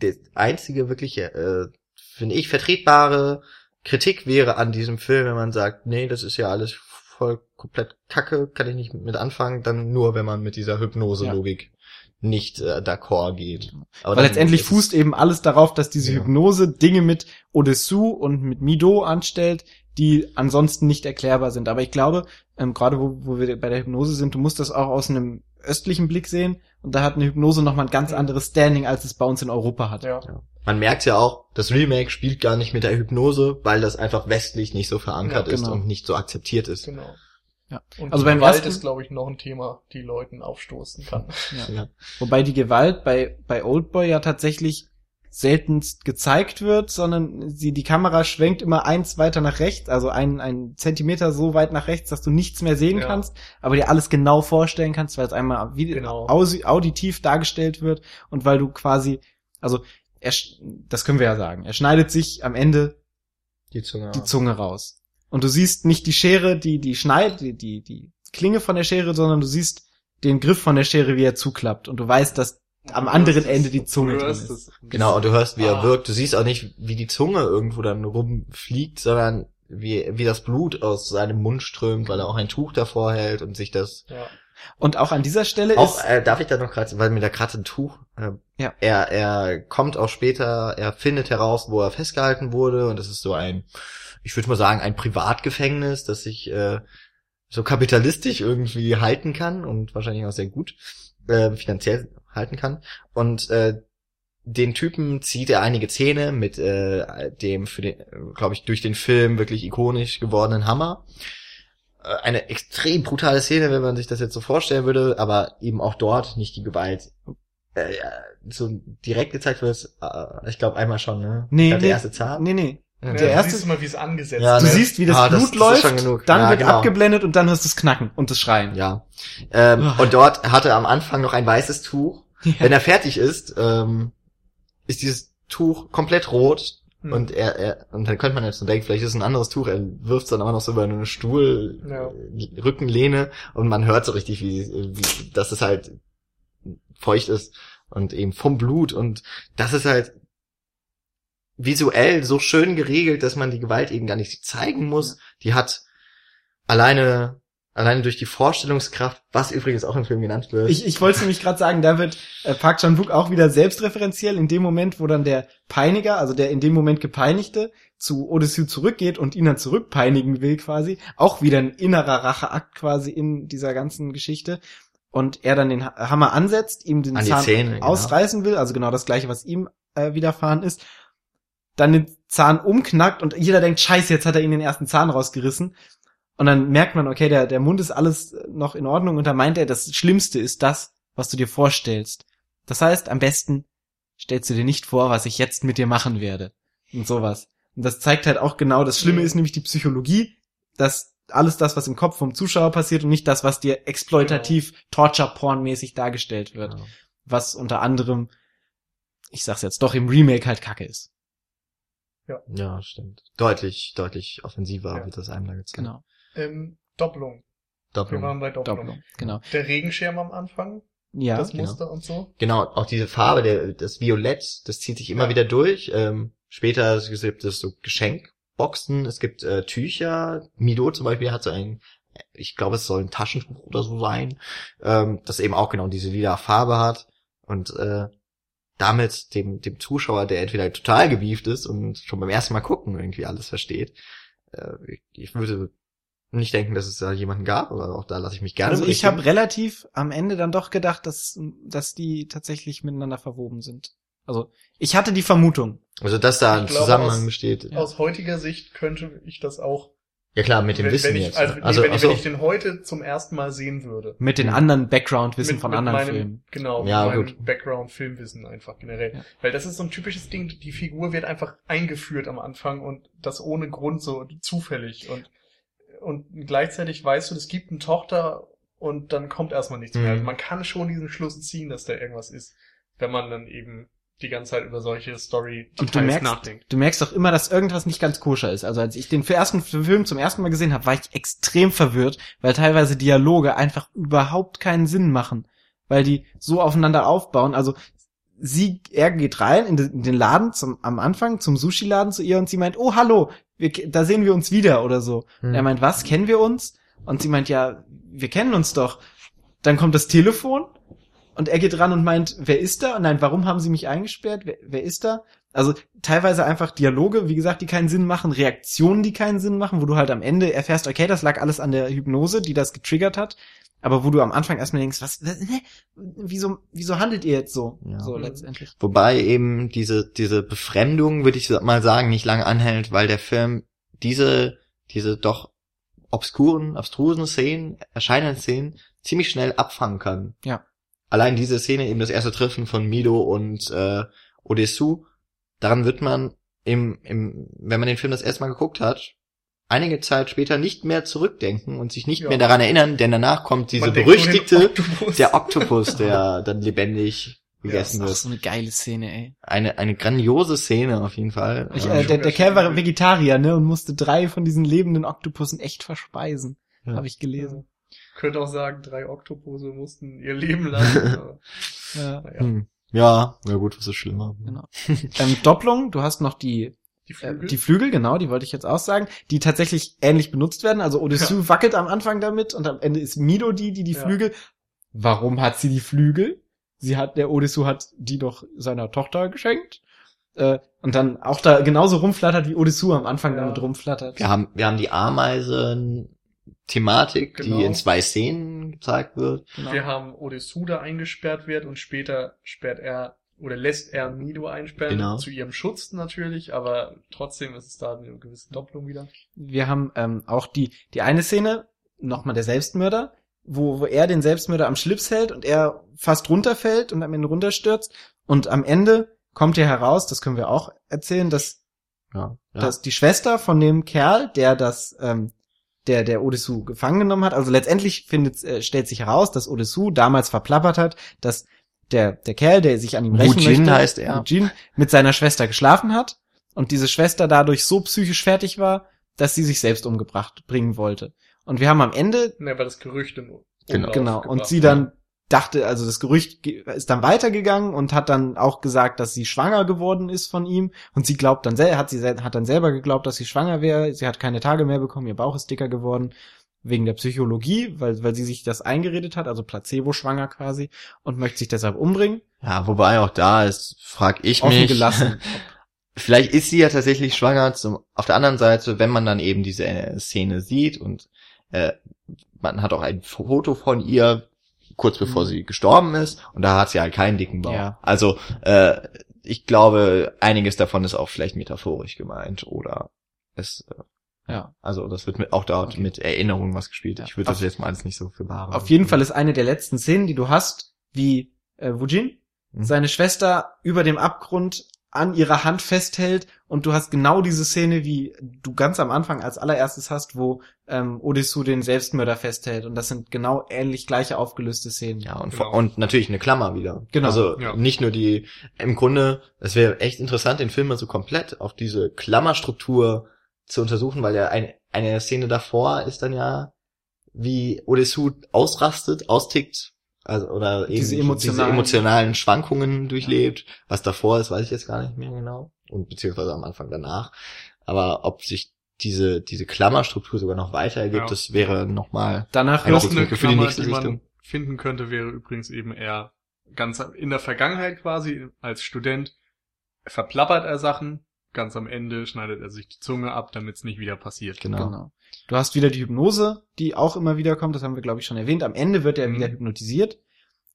der einzige wirkliche, äh, finde ich, vertretbare Kritik wäre an diesem Film, wenn man sagt, nee, das ist ja alles voll komplett Kacke, kann ich nicht mit anfangen, dann nur, wenn man mit dieser Hypnose-Logik nicht äh, d'accord geht. Aber Weil letztendlich ist fußt eben alles darauf, dass diese Ja. Hypnose Dinge mit Odessou und mit Mido anstellt, die ansonsten nicht erklärbar sind. Aber ich glaube, ähm, gerade wo, wo wir bei der Hypnose sind, du musst das auch aus einem östlichen Blick sehen. Und da hat eine Hypnose nochmal ein ganz anderes Standing, als es bei uns in Europa hat. Ja. Man merkt ja auch, das Remake spielt gar nicht mit der Hypnose, weil das einfach westlich nicht so verankert Ja, ist genau. und nicht so akzeptiert ist. Genau. Ja. Und Also die beim Gewalt ersten- ist, glaube ich, noch ein Thema, die Leuten aufstoßen kann. Ja. Ja. Wobei die Gewalt bei, bei Oldboy ja tatsächlich seltenst gezeigt wird, sondern sie, die Kamera schwenkt immer eins weiter nach rechts, also ein, ein Zentimeter so weit nach rechts, dass du nichts mehr sehen Ja. kannst, aber dir alles genau vorstellen kannst, weil es einmal wie, Genau. auditiv dargestellt wird und weil du quasi, also er, sch- das können wir ja sagen, er schneidet sich am Ende Die Zunge. die Zunge raus. Und du siehst nicht die Schere, die, die schneidet, die, die, die Klinge von der Schere, sondern du siehst den Griff von der Schere, wie er zuklappt. Und du weißt, dass am anderen Ende die Zunge drin ist. Genau, und du hörst, wie er Ah. wirkt. Du siehst auch nicht, wie die Zunge irgendwo dann rumfliegt, sondern wie, wie das Blut aus seinem Mund strömt, weil er auch ein Tuch davor hält und sich das Ja. Und auch an dieser Stelle auch, ist, äh, darf ich da noch gerade, weil mir da gerade ein Tuch, äh, Ja. er, er kommt auch später, er findet heraus, wo er festgehalten wurde und das ist so ein, ich würde mal sagen, ein Privatgefängnis, das sich äh, so kapitalistisch irgendwie halten kann und wahrscheinlich auch sehr gut äh, finanziell halten kann und äh, den Typen zieht er einige Zähne mit äh, dem für den, glaube ich, durch den Film wirklich ikonisch gewordenen Hammer. Äh, Eine extrem brutale Szene, wenn man sich das jetzt so vorstellen würde, aber eben auch dort nicht die Gewalt äh, so direkt gezeigt wird. Äh, ich glaube einmal schon, ne? Nee, Ich glaub, der nee. erste Zahn. nee, nee. Ja. der erste- Du siehst mal, wie es angesetzt Ja, Du ne? siehst, wie das Ah, das- Blut das läuft, genug. dann Ja, wird genau. abgeblendet und dann hörst du es knacken und das Schreien. Ja. Ähm, Ah. und dort hat er am Anfang noch ein weißes Tuch. Ja. Wenn er fertig ist, ähm, ist dieses Tuch komplett rot Hm. und er, er und dann könnte man jetzt so denken, vielleicht ist es ein anderes Tuch, er wirft es dann aber noch so über eine Stuhl Ja. äh, Rückenlehne und man hört so richtig, wie, wie dass es halt feucht ist und eben vom Blut und das ist halt visuell so schön geregelt, dass man die Gewalt eben gar nicht zeigen muss. Die hat alleine alleine durch die Vorstellungskraft, was übrigens auch im Film genannt wird. Ich, ich wollte nämlich gerade sagen, da wird äh, Park Chan-wook auch wieder selbstreferenziell in dem Moment, wo dann der Peiniger, also der in dem Moment gepeinigte, zu Odysseus zurückgeht und ihn dann zurückpeinigen will quasi. Auch wieder ein innerer Racheakt quasi in dieser ganzen Geschichte. Und er dann den Ha- Hammer ansetzt, ihm den An Zahn Zähne, genau. ausreißen will, also genau das gleiche, was ihm äh, widerfahren ist. Dann den Zahn umknackt und jeder denkt, scheiße, jetzt hat er ihn den ersten Zahn rausgerissen. Und dann merkt man, okay, der, der Mund ist alles noch in Ordnung und dann meint er, das Schlimmste ist das, was du dir vorstellst. Das heißt, am besten stellst du dir nicht vor, was ich jetzt mit dir machen werde. Und sowas. Und das zeigt halt auch genau, das Schlimme Mhm. ist nämlich die Psychologie, dass alles das, was im Kopf vom Zuschauer passiert und nicht das, was dir exploitativ, Torture-Porn-mäßig dargestellt wird. Genau. Was unter anderem, ich sag's jetzt doch, im Remake halt kacke ist. Ja, stimmt. Deutlich, deutlich offensiver Ja. wird das einem da gezeigt. Genau. Ähm, Doppelung. Wir Doppelung. waren bei Doppelung. Doppelung. Genau. Der Regenschirm am Anfang, Ja. das genau. Muster und so. Genau, auch diese Farbe, der, das Violett, das zieht sich immer Ja. wieder durch. Ähm, später gibt es so Geschenkboxen, es gibt äh, Tücher. Mido zum Beispiel hat so ein, ich glaube, es soll ein Taschentuch oder so sein, ähm, das eben auch genau diese lila Farbe hat und äh, damit dem, dem Zuschauer, der entweder total gewieft ist und schon beim ersten Mal gucken irgendwie alles versteht, äh, ich, würde nicht denken, dass es da jemanden gab, aber auch da lasse ich mich gerne Also ich habe relativ am Ende dann doch gedacht, dass, dass die tatsächlich miteinander verwoben sind. Also ich hatte die Vermutung. also dass da ein glaube, Zusammenhang aus- besteht. Ja. Aus heutiger Sicht könnte ich das auch, Ja klar, mit dem wenn, Wissen wenn ich, jetzt. also, ne? nee, also wenn, ach ich- so. wenn ich den heute zum ersten Mal sehen würde. Mit den Mhm. anderen Background-Wissen von mit anderen meinem, Filmen. Genau, Ja, mit meinem gut. Background-Filmwissen einfach generell. Ja. Weil das ist so ein typisches Ding, die Figur wird einfach eingeführt am Anfang und das ohne Grund so zufällig und, und gleichzeitig weißt du, es gibt eine Tochter und dann kommt erstmal nichts mehr. Mhm. Also man kann schon diesen Schluss ziehen, dass da irgendwas ist, wenn man dann eben die ganze Zeit über solche story Und du Details merkst, nachdenkt. du merkst doch immer, dass irgendwas nicht ganz koscher ist. Also als ich den ersten Film zum ersten Mal gesehen habe, war ich extrem verwirrt, weil teilweise Dialoge einfach überhaupt keinen Sinn machen, weil die so aufeinander aufbauen. Also sie, er geht rein in den, Laden zum, am Anfang, zum Sushi-Laden zu ihr und sie meint, oh hallo, wir, da sehen wir uns wieder oder so. Hm. Er meint, was, kennen wir uns? Und sie meint, ja, wir kennen uns doch. Dann kommt das Telefon und er geht ran und meint, wer ist da? Und nein, warum haben sie mich eingesperrt? Wer, wer ist da? Also teilweise einfach Dialoge, wie gesagt, die keinen Sinn machen, Reaktionen, die keinen Sinn machen, wo du halt am Ende erfährst, okay, das lag alles an der Hypnose, die das getriggert hat, aber wo du am Anfang erstmal denkst, was, was hä? wieso, wieso handelt ihr jetzt so? Ja. So letztendlich. Wobei eben diese, diese Befremdung, würde ich mal sagen, nicht lange anhält, weil der Film diese, diese doch obskuren, abstrusen Szenen, erscheinenden Szenen ziemlich schnell abfangen kann. Ja. Allein diese Szene, eben das erste Treffen von Mido und äh, Odessu, daran wird man im, im, wenn man den Film das erste Mal geguckt hat, einige Zeit später nicht mehr zurückdenken und sich nicht Ja. mehr daran erinnern, denn danach kommt diese Man berüchtigte, Oktopus. der Oktopus, der dann lebendig gegessen Das wird. ist so eine geile Szene, ey. Eine, eine grandiose Szene auf jeden Fall. Ich, äh, der, der Kerl war Vegetarier, ne, und musste drei von diesen lebenden Oktopussen echt verspeisen. Ja. Habe ich gelesen. Könnte auch sagen, drei Oktopuse mussten ihr Leben lassen. aber, Ja. naja. hm. Ja, na gut, was ist schlimmer. Genau. ähm, Doppelung, du hast noch die Die Äh, Flügel. die Flügel, genau, die wollte ich jetzt auch sagen, die tatsächlich ähnlich benutzt werden. Also Odysseus wackelt am Anfang damit und am Ende ist Mido die, die die Ja. Flügel. Warum hat sie die Flügel? Sie hat, der Odysseus hat die doch seiner Tochter geschenkt. Äh, und dann auch da genauso rumflattert, wie Odysseus am Anfang Ja. damit rumflattert. Wir haben, wir haben die Ameisen-Thematik, Genau. die in zwei Szenen gezeigt wird. Genau. Wir haben Odysseus da eingesperrt wird und später sperrt er oder lässt er Mido einsperren, Genau. zu ihrem Schutz natürlich, aber trotzdem ist es da eine gewisse Doppelung wieder. Wir haben ähm, auch die, die eine Szene, nochmal der Selbstmörder, wo, wo er den Selbstmörder am Schlips hält und er fast runterfällt und am Ende runterstürzt. Und am Ende kommt ja heraus, das können wir auch erzählen, dass, Ja, ja. dass die Schwester von dem Kerl, der das, ähm, der der Odysseus gefangen genommen hat, also letztendlich findet, äh, stellt sich heraus, dass Odysseus damals verplappert hat, dass der, der Kerl, der sich an ihm rächen Mujin möchte, heißt er. Mujin, mit seiner Schwester geschlafen hat und diese Schwester dadurch so psychisch fertig war, dass sie sich selbst umgebracht bringen wollte. Und wir haben am Ende, Ne, weil das Gerücht im Genau. Genau, und sie dann dachte, also das Gerücht ge- ist dann weitergegangen und hat dann auch gesagt, dass sie schwanger geworden ist von ihm und sie glaubt dann selber, hat sie hat dann selber geglaubt, dass sie schwanger wäre, sie hat keine Tage mehr bekommen, ihr Bauch ist dicker geworden wegen der Psychologie, weil weil sie sich das eingeredet hat, also Placebo schwanger quasi und möchte sich deshalb umbringen. ja, wobei auch da ist, frag ich Offen mich, gelassen. vielleicht ist sie ja tatsächlich schwanger. Zum, auf der anderen Seite, wenn man dann eben diese äh, Szene sieht und äh, man hat auch ein Foto von ihr kurz bevor Mhm. sie gestorben ist und da hat sie halt keinen dicken Bauch. Ja. Also äh, ich glaube, einiges davon ist auch vielleicht metaphorisch gemeint oder es äh, Ja. also das wird mit, auch dort Okay. mit Erinnerungen was gespielt. Ich würde das Auf- jetzt mal alles nicht so für bare. Auf jeden Fall ist eine der letzten Szenen, die du hast, wie äh, Wujin Mhm. seine Schwester über dem Abgrund an ihrer Hand festhält und du hast genau diese Szene, wie du ganz am Anfang als allererstes hast, wo ähm, Odessu den Selbstmörder festhält und das sind genau ähnlich gleiche aufgelöste Szenen. Ja, und, Genau. und natürlich eine Klammer wieder. Genau. Also Ja. nicht nur die, im Grunde, es wäre echt interessant, den Film mal so komplett auf diese Klammerstruktur zu untersuchen, weil ja ein, eine Szene davor ist dann ja, wie Odessu ausrastet, austickt, also oder eben Diese diese emotionalen- emotionalen, Schwankungen durchlebt. Was davor ist, weiß ich jetzt gar nicht mehr genau. Und beziehungsweise am Anfang danach. Aber ob sich diese, diese Klammerstruktur sogar noch weiter ergibt, Ja. das wäre nochmal Danach Ja, du eine für die Klammer, nächste die man Richtung. finden könnte, wäre übrigens eben eher ganz in der Vergangenheit quasi als Student verplappert er Sachen, ganz am Ende schneidet er sich die Zunge ab, damit es nicht wieder passiert. genau. Genau. Du hast wieder die Hypnose, die auch immer wieder kommt, das haben wir, glaube ich, schon erwähnt. Am Ende wird er Mhm. wieder hypnotisiert.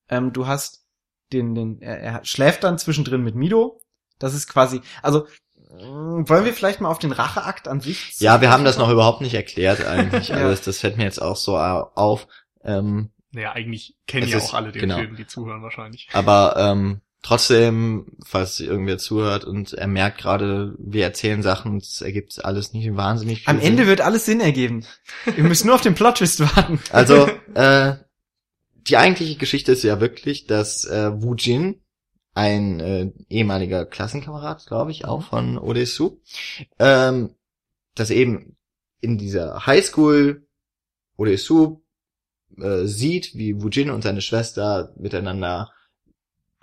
Ähm, du hast den, den, er, er schläft dann zwischendrin mit Mido. Das ist quasi, also mh, wollen wir vielleicht mal auf den Racheakt an sich? Ja, wir haben das noch überhaupt nicht erklärt eigentlich. Ja. Also das, das fällt mir jetzt auch so au- auf. Ähm, Naja, eigentlich kennen ja ist- auch alle den genau. Film, die zuhören wahrscheinlich. aber ähm, trotzdem, falls irgendwer zuhört und er merkt gerade, wir erzählen Sachen und es ergibt alles nicht wahnsinnig viel Am Ende Sinn. wird alles Sinn ergeben. Wir müssen nur auf den Plot-Twist warten. Also, äh, die eigentliche Geschichte ist ja wirklich, dass äh, Wu Jin, ein äh, ehemaliger Klassenkamerad, glaube ich, auch von Odessu, ähm, dass eben in dieser Highschool Odessu äh, sieht, wie Wu Jin und seine Schwester miteinander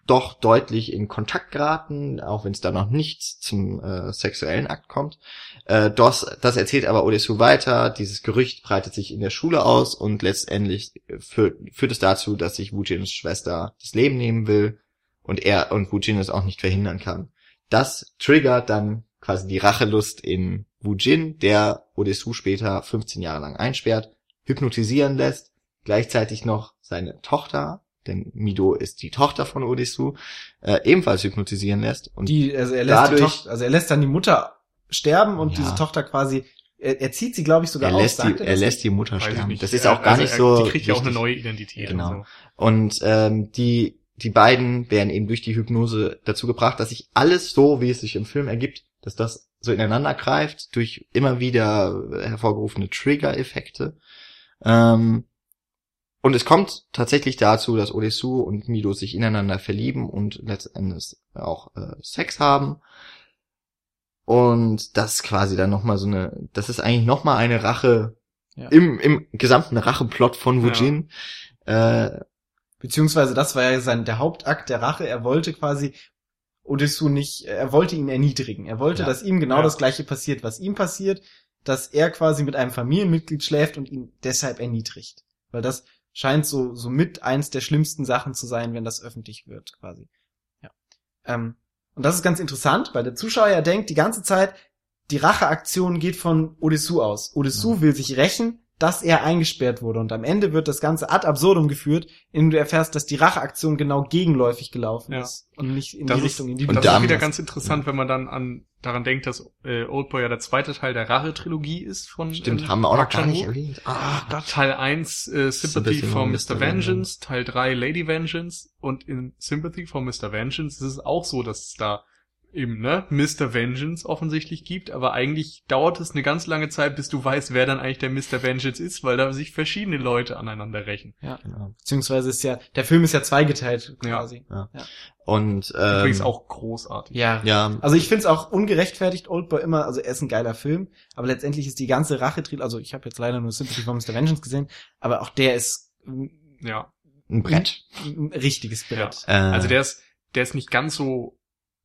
doch deutlich in Kontakt geraten, auch wenn es da noch nichts zum äh, sexuellen Akt kommt. Äh, das, das erzählt aber Odessu weiter. Dieses Gerücht breitet sich in der Schule aus und letztendlich führt, führt es dazu, dass sich Wujins Schwester das Leben nehmen will und er und Wujin es auch nicht verhindern kann. Das triggert dann quasi die Rachelust in Wujin, der Odessu später 15 Jahre lang einsperrt, hypnotisieren lässt, gleichzeitig noch seine Tochter, denn Mido ist die Tochter von Odessu, äh, ebenfalls hypnotisieren lässt und Die, also er lässt die Dadurch- Tochter, also er lässt dann die Mutter sterben und Ja. diese Tochter quasi, er, er zieht sie, glaube ich, sogar er lässt, aus. die, er das lässt die Mutter sterben. Das ist Er- auch gar also nicht er- so. Die kriegt ja auch eine neue Identität. Genau. Und so. Und ähm, die, die beiden werden eben durch die Hypnose dazu gebracht, dass sich alles so, wie es sich im Film ergibt, dass das so ineinander greift, durch immer wieder hervorgerufene Trigger-Effekte. Ähm, und es kommt tatsächlich dazu, dass Odessu und Mido sich ineinander verlieben und letztendlich auch äh, Sex haben. Und das ist quasi dann nochmal so eine, das ist eigentlich nochmal eine Rache Ja. im, im gesamten Racheplot von Wujin. Äh, Beziehungsweise das war ja sein, der Hauptakt der Rache. Er wollte quasi Odysseus nicht, er wollte ihn erniedrigen. Er wollte, Ja. dass ihm genau Ja. das gleiche passiert, was ihm passiert, dass er quasi mit einem Familienmitglied schläft und ihn deshalb erniedrigt. Weil das scheint so, so mit eins der schlimmsten Sachen zu sein, wenn das öffentlich wird, quasi. Ja. Ähm, und das ist ganz interessant, weil der Zuschauer ja denkt die ganze Zeit, die Racheaktion geht von Odysseus aus. Odysseus will sich rächen, dass er eingesperrt wurde. Und am Ende wird das Ganze ad absurdum geführt, indem du erfährst, dass die Racheaktion genau gegenläufig gelaufen Ja. ist und nicht in Das die ist- Richtung, in die Und du das ist wieder ganz interessant, wenn man dann an daran denkt, dass äh, Oldboy ja der zweite Teil der Rache-Trilogie ist von stimmt, ähm, haben wir auch noch gar nicht erwähnt. Ah, Ah, Teil 1 äh, Sympathy Sympathy for for Mr. Mr. Vengeance, Teil 3 Lady Vengeance und in Sympathy for Mr. Vengeance ist es auch so, dass es da eben, ne, Mr. Vengeance offensichtlich gibt, aber eigentlich dauert es eine ganz lange Zeit, bis du weißt, wer dann eigentlich der Mr. Vengeance ist, weil da sich verschiedene Leute aneinander rächen. genau. Beziehungsweise ist ja, der Film ist ja zweigeteilt Ja. quasi. Und ähm, Übrigens auch großartig. Ja. ja, Also ich find's auch ungerechtfertigt, Oldboy immer, also er ist ein geiler Film, aber letztendlich ist die ganze rache also ich habe jetzt leider nur Sympathy for Mr. Vengeance gesehen, aber auch der ist ein, Ja. ein Brett. ein richtiges Brett. Äh, Also der ist, der ist nicht ganz so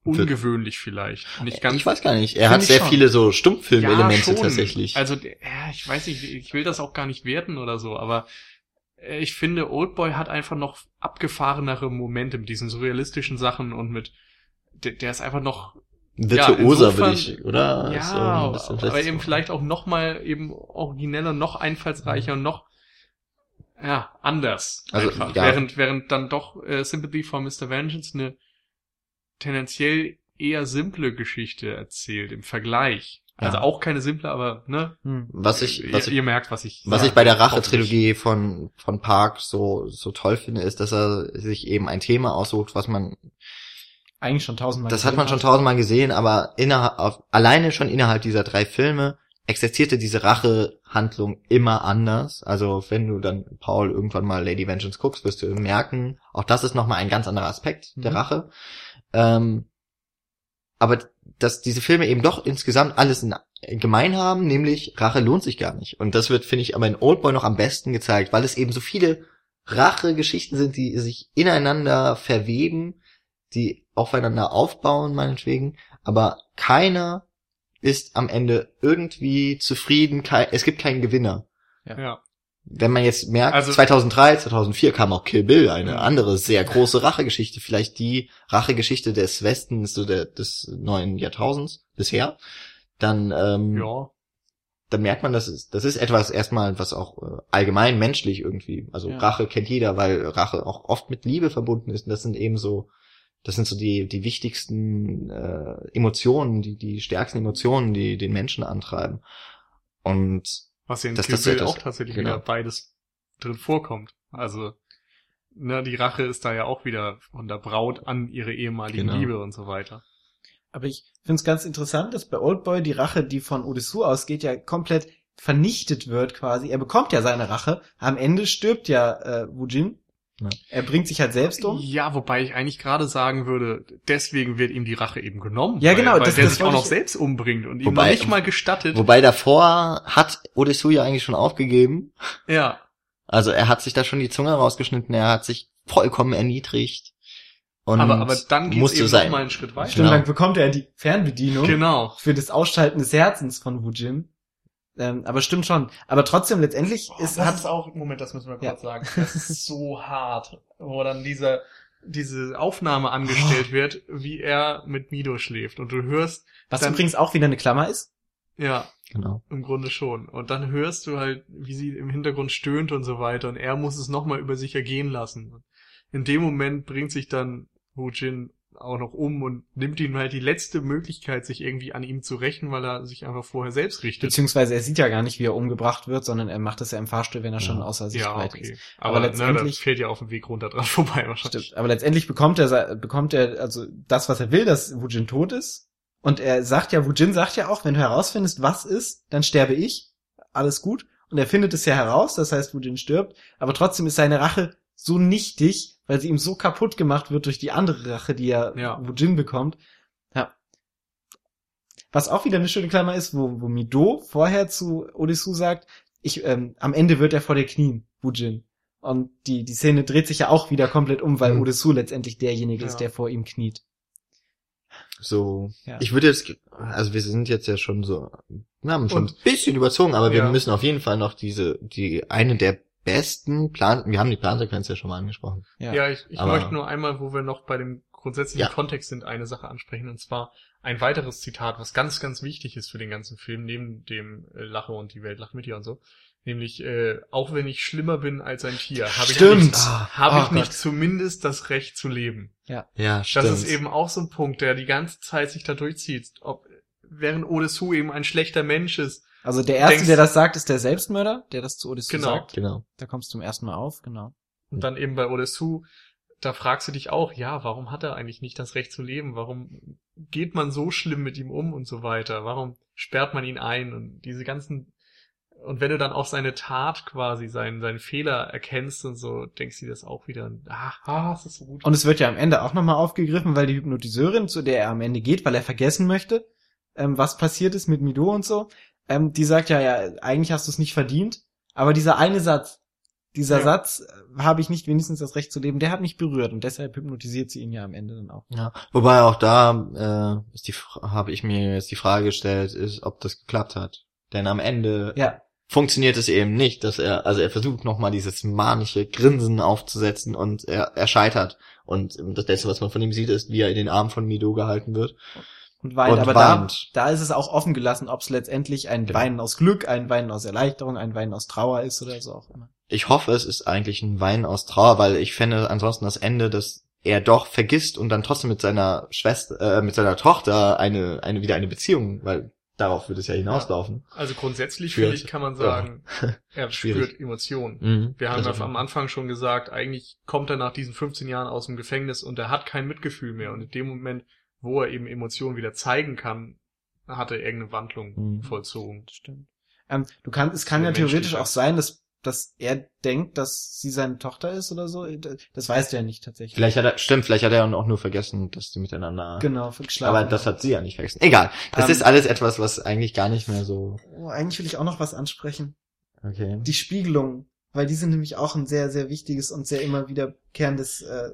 ungewöhnlich vielleicht. Nicht ganz ich weiß gar nicht. Er hat sehr schon. viele so Stummfilmelemente Ja, tatsächlich. Also, ja, ich weiß nicht, ich will das auch gar nicht werten oder so, aber äh, ich finde, Oldboy hat einfach noch abgefahrenere Momente mit diesen surrealistischen Sachen und mit, der, der ist einfach noch virtuoser, insofern- will ich, oder? Ja, So aber eben vielleicht auch noch mal eben origineller, noch einfallsreicher und noch ja, anders. Also, ja. Während, während dann doch äh, Sympathy for Mr. Vengeance eine tendenziell eher simple Geschichte erzählt im Vergleich. Also Ja. auch keine simple, aber ne? Hm. Was ich, ihr, was ich ihr merkt, was ich Was sage, ich bei der. Rache-Trilogie von, von Park so, so toll finde, ist, dass er sich eben ein Thema aussucht, was man, Eigentlich schon tausendmal. das hat man schon tausendmal gesehen, aber innerhalb, auf, alleine schon innerhalb dieser drei Filme existierte diese Rache-Handlung immer anders. Also wenn du dann, Paul, irgendwann mal Lady Vengeance guckst, wirst du merken, auch das ist nochmal ein ganz anderer Aspekt der Mhm. Rache. Ähm, aber dass diese Filme eben doch insgesamt alles in, gemein haben, nämlich Rache lohnt sich gar nicht. Und das wird, finde ich, aber in Oldboy noch am besten gezeigt, weil es eben so viele Rache-Geschichten sind, die sich ineinander verweben, die aufeinander aufbauen, meinetwegen, aber keiner ist am Ende irgendwie zufrieden, es gibt keinen Gewinner. Ja. Wenn man jetzt merkt, Also- 2003, 2004 kam auch Kill Bill, eine Mhm. andere sehr große Rachegeschichte, vielleicht die Rachegeschichte des Westens so der, des neuen Jahrtausends bisher, dann, ähm, Ja. dann merkt man, das ist, das ist etwas erstmal, was auch äh, allgemein menschlich irgendwie, also Ja. Rache kennt jeder, weil Rache auch oft mit Liebe verbunden ist und das sind eben so, das sind so die, die wichtigsten äh, Emotionen, die, die stärksten Emotionen, die den Menschen antreiben. Und Was ja in Das- Kill Bill das- auch tatsächlich genau. wieder beides drin vorkommt. Also, ne, die Rache ist da ja auch wieder von der Braut an ihre ehemalige Genau. Liebe und so weiter. Aber ich finde es ganz interessant, dass bei Oldboy die Rache, die von Odessou ausgeht, ja komplett vernichtet wird quasi. Er bekommt ja seine Rache. Am Ende stirbt ja äh, Wujin. Ja. Er bringt sich halt selbst um. Ja, wobei ich eigentlich gerade sagen würde, deswegen wird ihm die Rache eben genommen. Ja, weil, genau, Weil das- der das sich auch noch ich- selbst umbringt und ihm Wobei- nicht mal gestattet. wobei davor hat Odessou ja eigentlich schon aufgegeben. ja, Also er hat sich da schon die Zunge rausgeschnitten, er hat sich vollkommen erniedrigt. Und aber, aber dann geht musste eben sein. noch mal einen Schritt weiter. Stimmt, Genau. dann bekommt er die Fernbedienung Genau. für das Ausschalten des Herzens von Wujin. Ähm, aber stimmt schon. Aber trotzdem, letztendlich ist, hat, auch, Moment, das müssen wir Ja. kurz sagen. Das ist so hart, wo dann dieser, diese Aufnahme angestellt wird, wie er mit Mido schläft. Und du hörst, was dann- übrigens auch wieder eine Klammer ist. ja, Genau. im Grunde schon. Und dann hörst du halt, wie sie im Hintergrund stöhnt und so weiter. Und er muss es nochmal über sich ergehen lassen. In dem Moment bringt sich dann Wu Jin auch noch um und nimmt ihm halt die letzte Möglichkeit, sich irgendwie an ihm zu rächen, weil er sich einfach vorher selbst richtet. Beziehungsweise er sieht ja gar nicht, wie er umgebracht wird, sondern er macht das ja im Fahrstuhl, wenn er schon Ja. außer ja, Sichtweite okay. ist. Aber, Aber ne, letztendlich- das fällt ja auf dem Weg runter dran vorbei wahrscheinlich. Stimmt. Aber letztendlich bekommt er, bekommt er also das, was er will, dass Wujin tot ist. Und er sagt ja, Wujin sagt ja auch, wenn du herausfindest, was ist, dann sterbe ich. Alles gut. Und er findet es ja heraus, das heißt, Wujin stirbt. Aber trotzdem ist seine Rache so nichtig, weil sie ihm so kaputt gemacht wird durch die andere Rache, die er Ja. Wujin bekommt. Ja. Was auch wieder eine schöne Klammer ist, wo, wo Mido vorher zu Odessou sagt, ich, ähm, am Ende wird er vor dir knien, Wujin. Und die, die Szene dreht sich ja auch wieder komplett um, weil Mhm. Odessou letztendlich derjenige ist, Ja. der vor ihm kniet. So, Ja. ich würde jetzt, also wir sind jetzt ja schon so, wir haben schon Und- ein bisschen überzogen, aber wir Ja. müssen auf jeden Fall noch diese, die eine der besten Plan, wir haben die Plansequenz ja schon mal angesprochen. Ja. Ja, ich, ich möchte nur einmal, wo wir noch bei dem grundsätzlichen Ja. Kontext sind, eine Sache ansprechen, und zwar ein weiteres Zitat, was ganz, ganz wichtig ist für den ganzen Film, neben dem äh, Lache und die Welt lacht mit dir und so. Nämlich, äh, auch wenn ich schlimmer bin als ein Tier, habe ich, nicht, Ah, hab oh ich nicht zumindest das Recht zu leben. Ja, Das stimmt. ist eben auch so ein Punkt, der die ganze Zeit sich da durchzieht. Ob, während Odessou eben ein schlechter Mensch ist. Also der erste, Denkst- der das sagt, ist der Selbstmörder, der das zu Odessou Genau. sagt. Genau. Da kommst du zum ersten Mal auf, genau. Und dann eben bei Odessou, da fragst du dich auch, ja, warum hat er eigentlich nicht das Recht zu leben? Warum geht man so schlimm mit ihm um und so weiter? Warum sperrt man ihn ein? Und diese ganzen, und wenn du dann auch seine Tat quasi, seinen, seinen Fehler erkennst und so, denkst du dir das auch wieder, ah, ah, das ist so gut. Und es wird ja am Ende auch nochmal aufgegriffen, weil die Hypnotiseurin, zu der er am Ende geht, weil er vergessen möchte, ähm, was passiert ist mit Mido und so, ähm, die sagt ja, ja, eigentlich hast du es nicht verdient, aber dieser eine Satz, dieser Ja. Satz, äh, habe ich nicht wenigstens das Recht zu leben, der hat mich berührt und deshalb hypnotisiert sie ihn ja am Ende dann auch. Ja. Wobei auch da äh, ist die habe ich mir jetzt die Frage gestellt, ist, ob das geklappt hat. Denn am Ende Ja, funktioniert es eben nicht, dass er, also er versucht nochmal dieses manische Grinsen aufzusetzen und er, er scheitert. Und das Letzte, was man von ihm sieht, ist, wie er in den Arm von Mido gehalten wird. Und weint. Und aber weint. da, da ist es auch offen gelassen, ob es letztendlich ein Genau. Weinen aus Glück, ein Weinen aus Erleichterung, ein Weinen aus Trauer ist oder so auch immer. Ich hoffe, es ist eigentlich ein Wein aus Trauer, weil ich fände ansonsten das Ende, dass er doch vergisst und dann trotzdem mit seiner Schwester, äh, mit seiner Tochter eine, eine wieder eine Beziehung, weil darauf würde es ja hinauslaufen. Also grundsätzlich Schwierig. finde ich, kann man sagen, er Schwierig. spürt Emotionen. Mhm. Wir haben Das ja am Anfang schon gesagt, eigentlich kommt er nach diesen 15 Jahren aus dem Gefängnis und er hat kein Mitgefühl mehr. Und in dem Moment, wo er eben Emotionen wieder zeigen kann, hat er irgendeine Wandlung Mhm. vollzogen. Stimmt. Ähm, du kannst, es kann ja theoretisch auch sein, dass, dass er denkt, dass sie seine Tochter ist oder so. Das weißt du ja nicht tatsächlich. Vielleicht hat er, stimmt, vielleicht hat er auch nur vergessen, dass die miteinander. Genau, geschlafen. Aber das hat sie ja nicht vergessen. Egal. Das Ähm, ist alles etwas, was eigentlich gar nicht mehr so. Oh, eigentlich will ich auch noch was ansprechen. Okay. Die Spiegelungen. Weil die sind nämlich auch ein sehr, sehr wichtiges und sehr immer wiederkehrendes äh,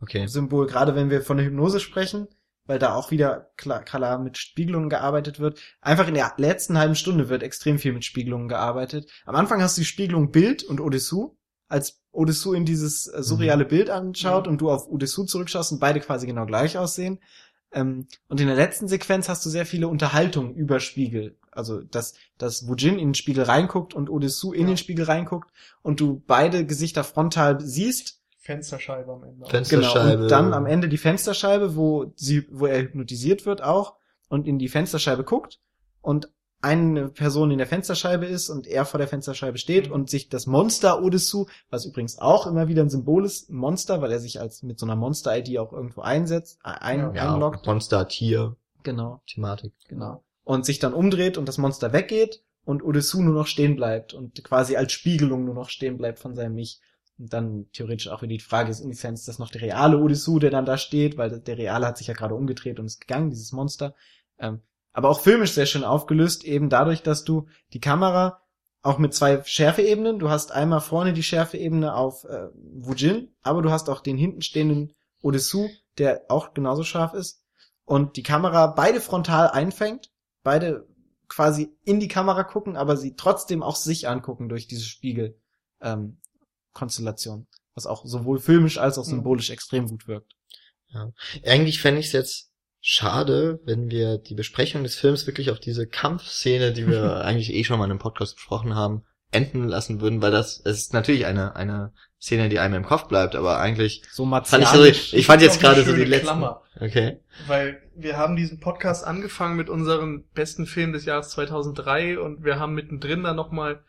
Okay. Symbol, gerade wenn wir von der Hypnose sprechen, weil da auch wieder klar, klar mit Spiegelungen gearbeitet wird. Einfach in der letzten halben Stunde wird extrem viel mit Spiegelungen gearbeitet. Am Anfang hast du die Spiegelung Bild und Odessou, als Odessou in dieses äh, surreale Bild anschaut Mhm. und du auf Odessou zurückschaust und beide quasi genau gleich aussehen. Ähm, und in der letzten Sequenz hast du sehr viele Unterhaltungen über Spiegel. Also, dass, dass Wujin in den Spiegel reinguckt und Odessou in Ja. den Spiegel reinguckt und du beide Gesichter frontal siehst Fensterscheibe am Ende. auch. Fenster- Genau, Fensterscheibe. und dann am Ende die Fensterscheibe, wo sie, wo er hypnotisiert wird auch und in die Fensterscheibe guckt und eine Person in der Fensterscheibe ist und er vor der Fensterscheibe steht Mhm. und sich das Monster Odessou, was übrigens auch immer wieder ein Symbol ist, ein Monster, weil er sich als mit so einer Monster-ID auch irgendwo einsetzt, äh, ein, Ja, einloggt. Monster, Tier, Genau, Thematik. genau. Und sich dann umdreht und das Monster weggeht und Odessou nur noch stehen bleibt und quasi als Spiegelung nur noch stehen bleibt von seinem Ich. Und dann theoretisch auch wieder die Frage ist, inwiefern ist das noch der reale Odessou, der dann da steht, weil der reale hat sich ja gerade umgedreht und ist gegangen, dieses Monster. Ähm, aber auch filmisch sehr schön aufgelöst, eben dadurch, dass du die Kamera auch mit zwei Schärfeebenen, du hast einmal vorne die Schärfeebene auf äh, Wujin, aber du hast auch den hinten stehenden Odessou, der auch genauso scharf ist und die Kamera beide frontal einfängt, beide quasi in die Kamera gucken, aber sie trotzdem auch sich angucken durch diese Spiegel ähm, Konstellation, was auch sowohl filmisch als auch Mhm. symbolisch extrem gut wirkt. Eigentlich fände ich es jetzt schade, wenn wir die Besprechung des Films wirklich auf diese Kampfszene, die wir eigentlich eh schon mal in einem Podcast besprochen haben, enden lassen würden, weil das es ist natürlich eine eine Szene, die einem im Kopf bleibt, aber eigentlich So fand ich so, ich fand jetzt gerade so die letzten. Klammer. Okay. Weil wir haben diesen Podcast angefangen mit unserem besten Film des Jahres 2003 und wir haben mittendrin dann nochmal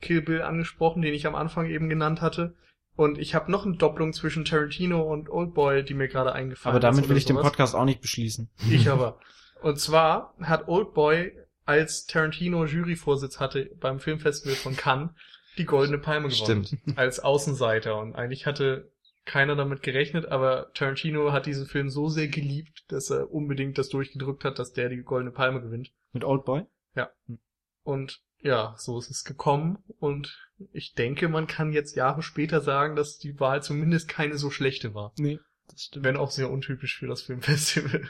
Kill Bill angesprochen, den ich am Anfang eben genannt hatte. Und ich habe noch eine Doppelung zwischen Tarantino und Oldboy, die mir gerade eingefallen aber damit ist. will ich den sowas. Podcast auch nicht beschließen. Ich aber. Und zwar hat Oldboy, als Tarantino Juryvorsitz hatte beim Filmfestival von Cannes, die Goldene Palme gewonnen. Stimmt. Als Außenseiter. Und eigentlich hatte keiner damit gerechnet, aber Tarantino hat diesen Film so sehr geliebt, dass er unbedingt das durchgedrückt hat, dass der die Goldene Palme gewinnt. Mit Oldboy? Und ja, so ist es gekommen. Und ich denke, man kann jetzt Jahre später sagen, dass die Wahl zumindest keine so schlechte war. Nee, das stimmt. Wenn auch sehr untypisch für das Filmfestival.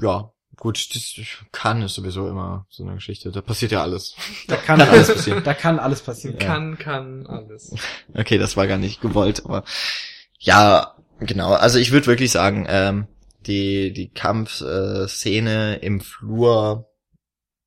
Ja, gut, das kann ist sowieso immer so eine Geschichte. Da passiert ja alles. Da kann Kann alles passieren. Da kann alles passieren. Ja. Kann, kann alles. Okay, das war gar nicht gewollt, aber ja, genau. Also ich würde wirklich sagen, ähm, die die Kampfszene Szene im Flur.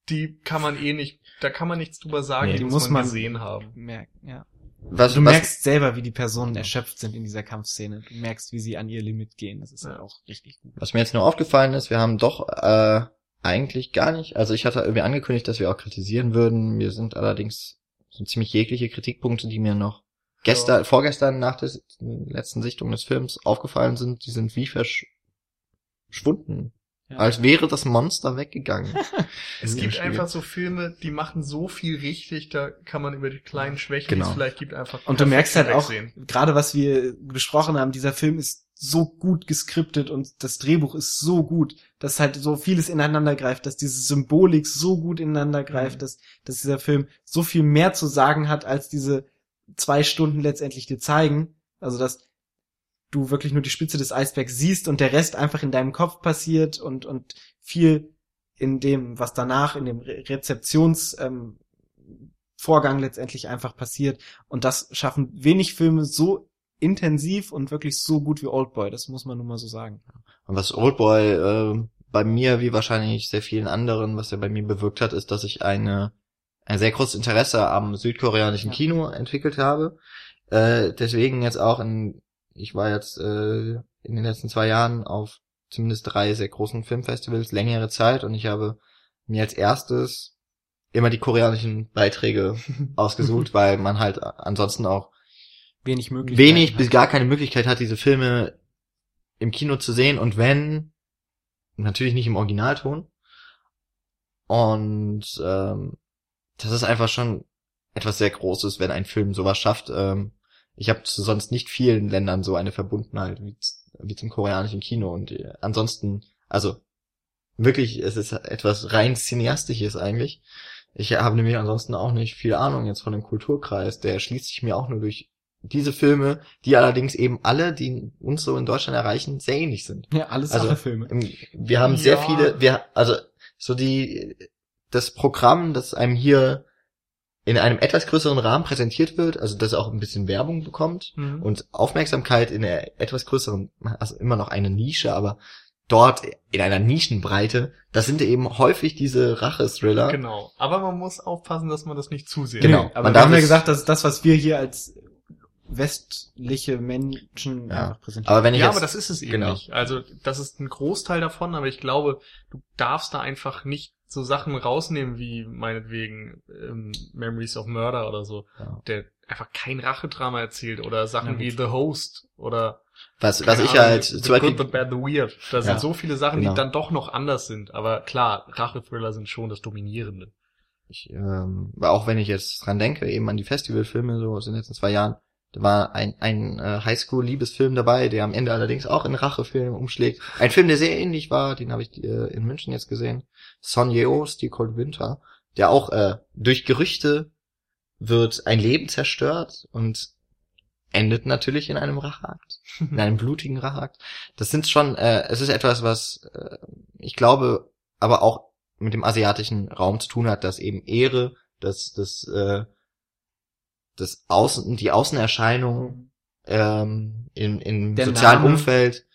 Die kann man eh nicht, da kann man nichts drüber sagen, Nee. die Die muss, man, man- gesehen haben. Merk, ja. Was, Du was, merkst selber, wie die Personen erschöpft sind in dieser Kampfszene. Du merkst, wie sie an ihr Limit gehen. Das ist Ja. halt auch richtig gut. was mir jetzt nur aufgefallen ist, wir haben doch äh, eigentlich gar nicht. Also ich hatte irgendwie angekündigt, dass wir auch kritisieren würden. Mir sind allerdings so ziemlich jegliche Kritikpunkte, die mir noch gestern, vorgestern nach der letzten Sichtung des Films aufgefallen sind, die sind wie verschwunden. Ja. Als wäre das Monster weggegangen. Es gibt Spiel. einfach so Filme, die machen so viel richtig, da kann man über die kleinen Schwächen, die Genau. es vielleicht gibt, einfach Und du merkst halt auch, gerade was wir besprochen haben, dieser Film ist so gut geskriptet und das Drehbuch ist so gut, dass halt so vieles ineinander greift, dass diese Symbolik so gut ineinander greift, Mhm. dass, dass dieser Film so viel mehr zu sagen hat, als diese zwei Stunden letztendlich dir zeigen. Also, dass du wirklich nur die Spitze des Eisbergs siehst und der Rest einfach in deinem Kopf passiert und, und viel in dem, was danach in dem Re Rezeptions, ähm, Vorgang letztendlich einfach passiert. Und das schaffen wenig Filme so intensiv und wirklich so gut wie Oldboy. Das muss man nun mal so sagen. Und was Oldboy äh, bei mir, wie wahrscheinlich sehr vielen anderen, was er bei mir bewirkt hat, ist, dass ich eine ein sehr großes Interesse am südkoreanischen Ja. Kino entwickelt habe. Äh, deswegen jetzt auch in, ich war jetzt äh, in den letzten zwei Jahren auf zumindest drei sehr großen Filmfestivals längere Zeit und ich habe mir als erstes immer die koreanischen Beiträge ausgesucht, weil man halt ansonsten auch Wenig möglich. wenig bis gar keine Möglichkeit hat, diese Filme im Kino zu sehen und wenn, natürlich nicht im Originalton. Und ähm, das ist einfach schon etwas sehr Großes, wenn ein Film sowas schafft. Ähm, ich habe zu sonst nicht vielen Ländern so eine Verbundenheit wie, wie zum koreanischen Kino. Und äh, ansonsten, also wirklich, es ist etwas rein cineastisches eigentlich. Ich habe nämlich ansonsten auch nicht viel Ahnung jetzt von dem Kulturkreis. Der schließt sich mir auch nur durch diese Filme, die allerdings eben alle, die uns so in Deutschland erreichen, sehr ähnlich sind. Ja, alles Also. Im- Wir haben sehr Ja. viele, wir, also so die, das Programm, das einem hier in einem etwas größeren Rahmen präsentiert wird, also das auch ein bisschen Werbung bekommt Mhm. und Aufmerksamkeit in einer etwas größeren, also immer noch eine Nische, aber dort in einer Nischenbreite, das sind eben häufig diese Rache-Thriller. Genau. Aber man muss aufpassen, dass man das nicht zu sehr. Genau. Aber Man wir haben darf ja es- gesagt, das ist das, was wir hier als westliche Menschen Ja. einfach präsentieren. Aber wenn ich Ja, jetzt, aber das ist es eben genau. nicht. Also das ist ein Großteil davon, aber ich glaube, du darfst da einfach nicht so Sachen rausnehmen wie meinetwegen ähm, Memories of Murder oder so, Ja. der einfach kein Rachedrama erzählt oder Sachen Ja, wie. The Host oder was, was ich halt The zum Beispiel, Good, The Bad, The Weird. Da Ja, sind so viele Sachen, genau. die dann doch noch anders sind. Aber klar, Rachethriller sind schon das Dominierende. ich, ähm, aber auch wenn ich jetzt dran denke, eben an die Festivalfilme so aus den letzten zwei Jahren, da war ein, ein äh, Highschool-Liebesfilm dabei, der am Ende allerdings auch in Rachefilm umschlägt. Ein Film, der sehr ähnlich war, den habe ich äh, in München jetzt gesehen. Son Yeo, Steel Cold Winter, der auch äh, durch Gerüchte wird ein Leben zerstört und endet natürlich in einem Racheakt, in einem blutigen Racheakt. Das sind schon, äh, es ist etwas, was äh, ich glaube, aber auch mit dem asiatischen Raum zu tun hat, dass eben Ehre, dass das, äh, das Außen, die Außenerscheinung ähm, in, im Der sozialen Name. Umfeld,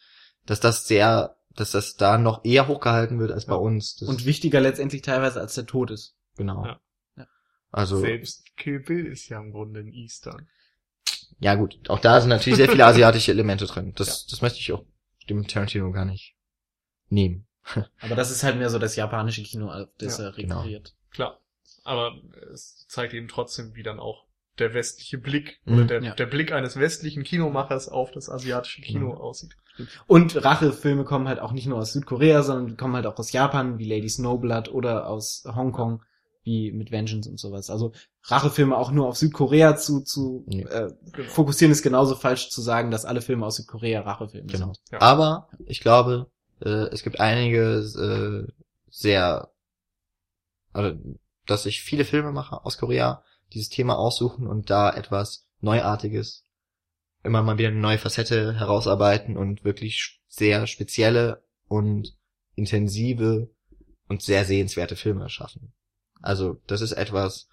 dass das sehr, dass das da noch eher hochgehalten wird als bei Ja. uns. Das, Und wichtiger letztendlich teilweise als der Tod ist. genau. Ja. Ja. Also Selbst Kill Bill ist ja im Grunde ein Eastern. ja gut, auch da sind natürlich sehr viele asiatische Elemente drin. Das, das möchte ich auch dem Tarantino gar nicht nehmen. Aber das ist halt mehr so das japanische Kino, das Ja, er genau. rekurriert. Klar. Aber es zeigt eben trotzdem, wie dann auch der westliche Blick Mhm. oder der, Ja. der Blick eines westlichen Kinomachers auf das asiatische Kino Genau. aussieht. Und Rachefilme kommen halt auch nicht nur aus Südkorea, sondern die kommen halt auch aus Japan, wie Lady Snowblood, oder aus Hongkong, wie mit Vengeance und sowas. Also Rachefilme auch nur auf Südkorea zu, zu Ja. äh, Genau. fokussieren ist genauso falsch zu sagen, dass alle Filme aus Südkorea Rachefilme Genau. sind. Ja. Aber ich glaube, äh, es gibt einige äh, sehr, also, dass sich viele Filmemacher aus Korea dieses Thema aussuchen und da etwas Neuartiges, immer mal wieder eine neue Facette herausarbeiten und wirklich sehr spezielle und intensive und sehr sehenswerte Filme schaffen. Also das ist etwas,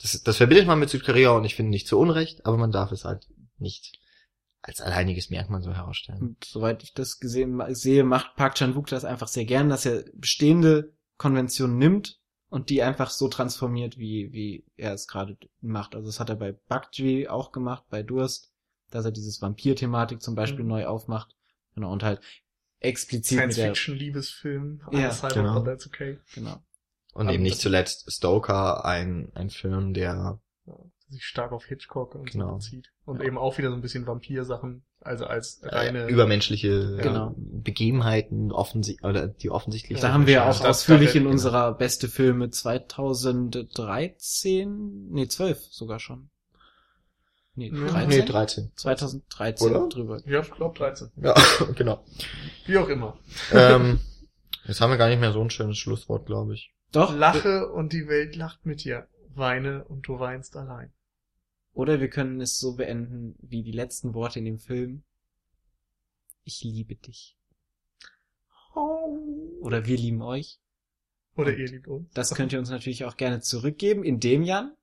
das, das verbindet man mit Südkorea und ich finde nicht zu Unrecht, aber man darf es halt nicht als alleiniges Merkmal so herausstellen. Und soweit ich das gesehen sehe, macht Park Chan-wook das einfach sehr gern, dass er bestehende Konventionen nimmt und die einfach so transformiert, wie, wie er es gerade macht. Also das hat er bei Bakji auch gemacht, bei Durst, dass er dieses Vampir-Thematik zum Beispiel Mhm. neu aufmacht. Genau, und halt explizit Science-Fiction-Liebesfilm. Ja, Cyber, genau. but that's okay. genau. Und Aber eben nicht zuletzt Stoker, ein, ein Film, der Ja, sich stark auf Hitchcock und Genau. so bezieht. Und eben auch wieder so ein bisschen Vampir-Sachen, also als reine... äh, übermenschliche Genau. Begebenheiten offensi oder die offensichtlich Da haben wir Ja, auch das- ausführlich das- in genau. unserer beste Filme 2013, nee, 12 sogar schon. Nee, Nee, 13? nee 13 2013 Oder? drüber. ja, ich glaube 13. ja genau Wie auch immer. ähm, jetzt haben wir gar nicht mehr so ein schönes Schlusswort glaube ich Doch. Lache und die Welt lacht mit dir. Weine und du weinst allein. Oder wir können es so beenden wie die letzten Worte in dem Film. Ich liebe dich. Oder wir lieben euch. Oder ihr liebt uns. Das könnt ihr uns natürlich auch gerne zurückgeben, indem Jan.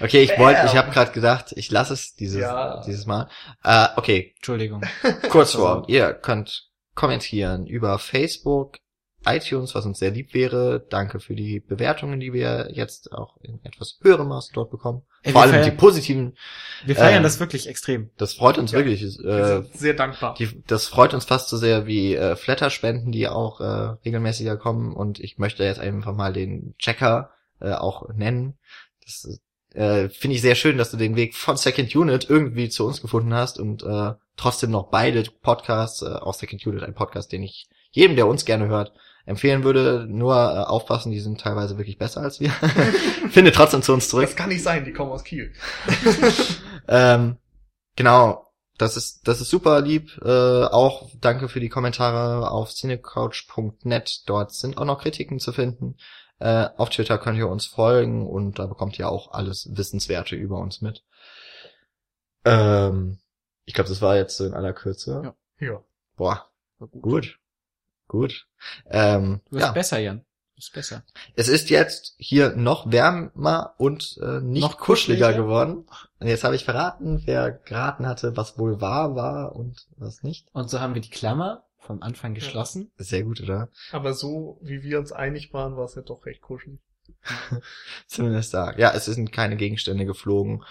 okay ich wollte ich habe gerade gedacht ich lasse es dieses Ja. dieses Mal äh, okay Entschuldigung. Kurzform ihr könnt kommentieren über Facebook, iTunes, was uns sehr lieb wäre. Danke für die Bewertungen, die wir jetzt auch in etwas höherem Maß dort bekommen. Ey, Vor wir allem die feiern- positiven. Wir feiern Ähm, das wirklich extrem. Das freut uns Ja, wirklich. Wir Äh, sind sehr dankbar. die, das freut uns fast so sehr wie äh, Flatter-Spenden, die auch äh, regelmäßiger kommen. Und ich möchte jetzt einfach mal den Checker äh, auch nennen. Das äh, finde ich sehr schön, dass du den Weg von Second Unit irgendwie zu uns gefunden hast und äh, trotzdem noch beide Podcasts, äh, auch Second Unit, ein Podcast, den ich jedem, der uns gerne hört, empfehlen würde. Nur äh, aufpassen, die sind teilweise wirklich besser als wir. Finde trotzdem zu uns zurück. das kann nicht sein, die kommen aus Kiel. Ähm, genau. Das ist, das ist super lieb. Äh, auch danke für die Kommentare auf cinecouch.net. Dort sind auch noch Kritiken zu finden. Äh, auf Twitter könnt ihr uns folgen und da bekommt ihr auch alles Wissenswerte über uns mit. Ähm, ich glaube, das war jetzt so in aller Kürze. Ja. Ja. Boah, gut. Gut. Ähm, Du wirst ja. besser, Jan. Du wirst besser. Es ist jetzt hier noch wärmer und äh, nicht Noch kuscheliger kuscheliger? geworden. Und jetzt habe ich verraten, wer geraten hatte, was wohl wahr war und was nicht. Und so haben wir die Klammer vom Anfang geschlossen. Sehr gut, oder? Aber so, wie wir uns einig waren, war es ja doch recht kuschelig. Zumindest da. Ja, es sind keine Gegenstände geflogen.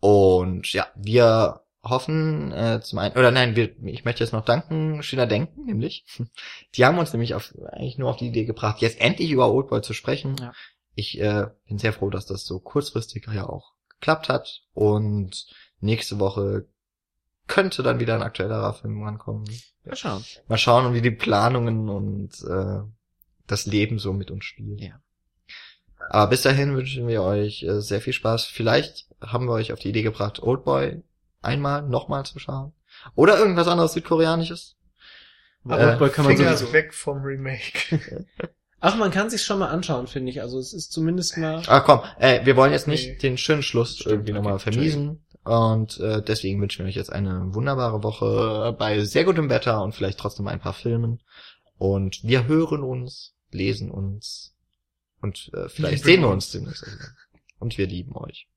Und ja, wir hoffen äh, zum einen, oder nein, wir, ich möchte jetzt noch danken, Schöner Denken, nämlich. Die haben uns nämlich auf, eigentlich nur auf die Idee gebracht, jetzt endlich über Oldboy zu sprechen. Ja. Ich äh, bin sehr froh, dass das so kurzfristig ja auch geklappt hat. Und nächste Woche könnte dann wieder ein aktuellerer Film rankommen. Mal schauen. Mal schauen, wie die Planungen und äh, das Leben so mit uns spielt. Ja. Aber bis dahin wünschen wir euch äh, sehr viel Spaß. Vielleicht haben wir euch auf die Idee gebracht, Oldboy einmal, nochmal zu schauen. Oder irgendwas anderes Südkoreanisches. Aber Äh, kann man Finger sowieso. weg vom Remake. Ach, man kann sich schon mal anschauen, finde ich. Also es ist zumindest mal. Ah, komm, äh, wir wollen jetzt nicht Nee. den schönen Schluss Stimmt, irgendwie okay, nochmal vermiesen. Und äh, deswegen wünschen wir euch jetzt eine wunderbare Woche bei sehr gutem Wetter und vielleicht trotzdem ein paar Filmen. Und wir hören uns, lesen uns und äh, vielleicht Lieben sehen wir uns. demnächst. Also. Und wir lieben euch.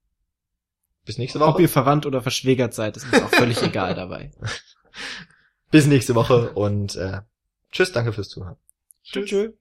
Bis nächste Ob Woche. ihr verwandt oder verschwägert seid, ist uns auch völlig egal dabei. Bis nächste Woche und äh, tschüss, danke fürs Zuhören. Tschüss.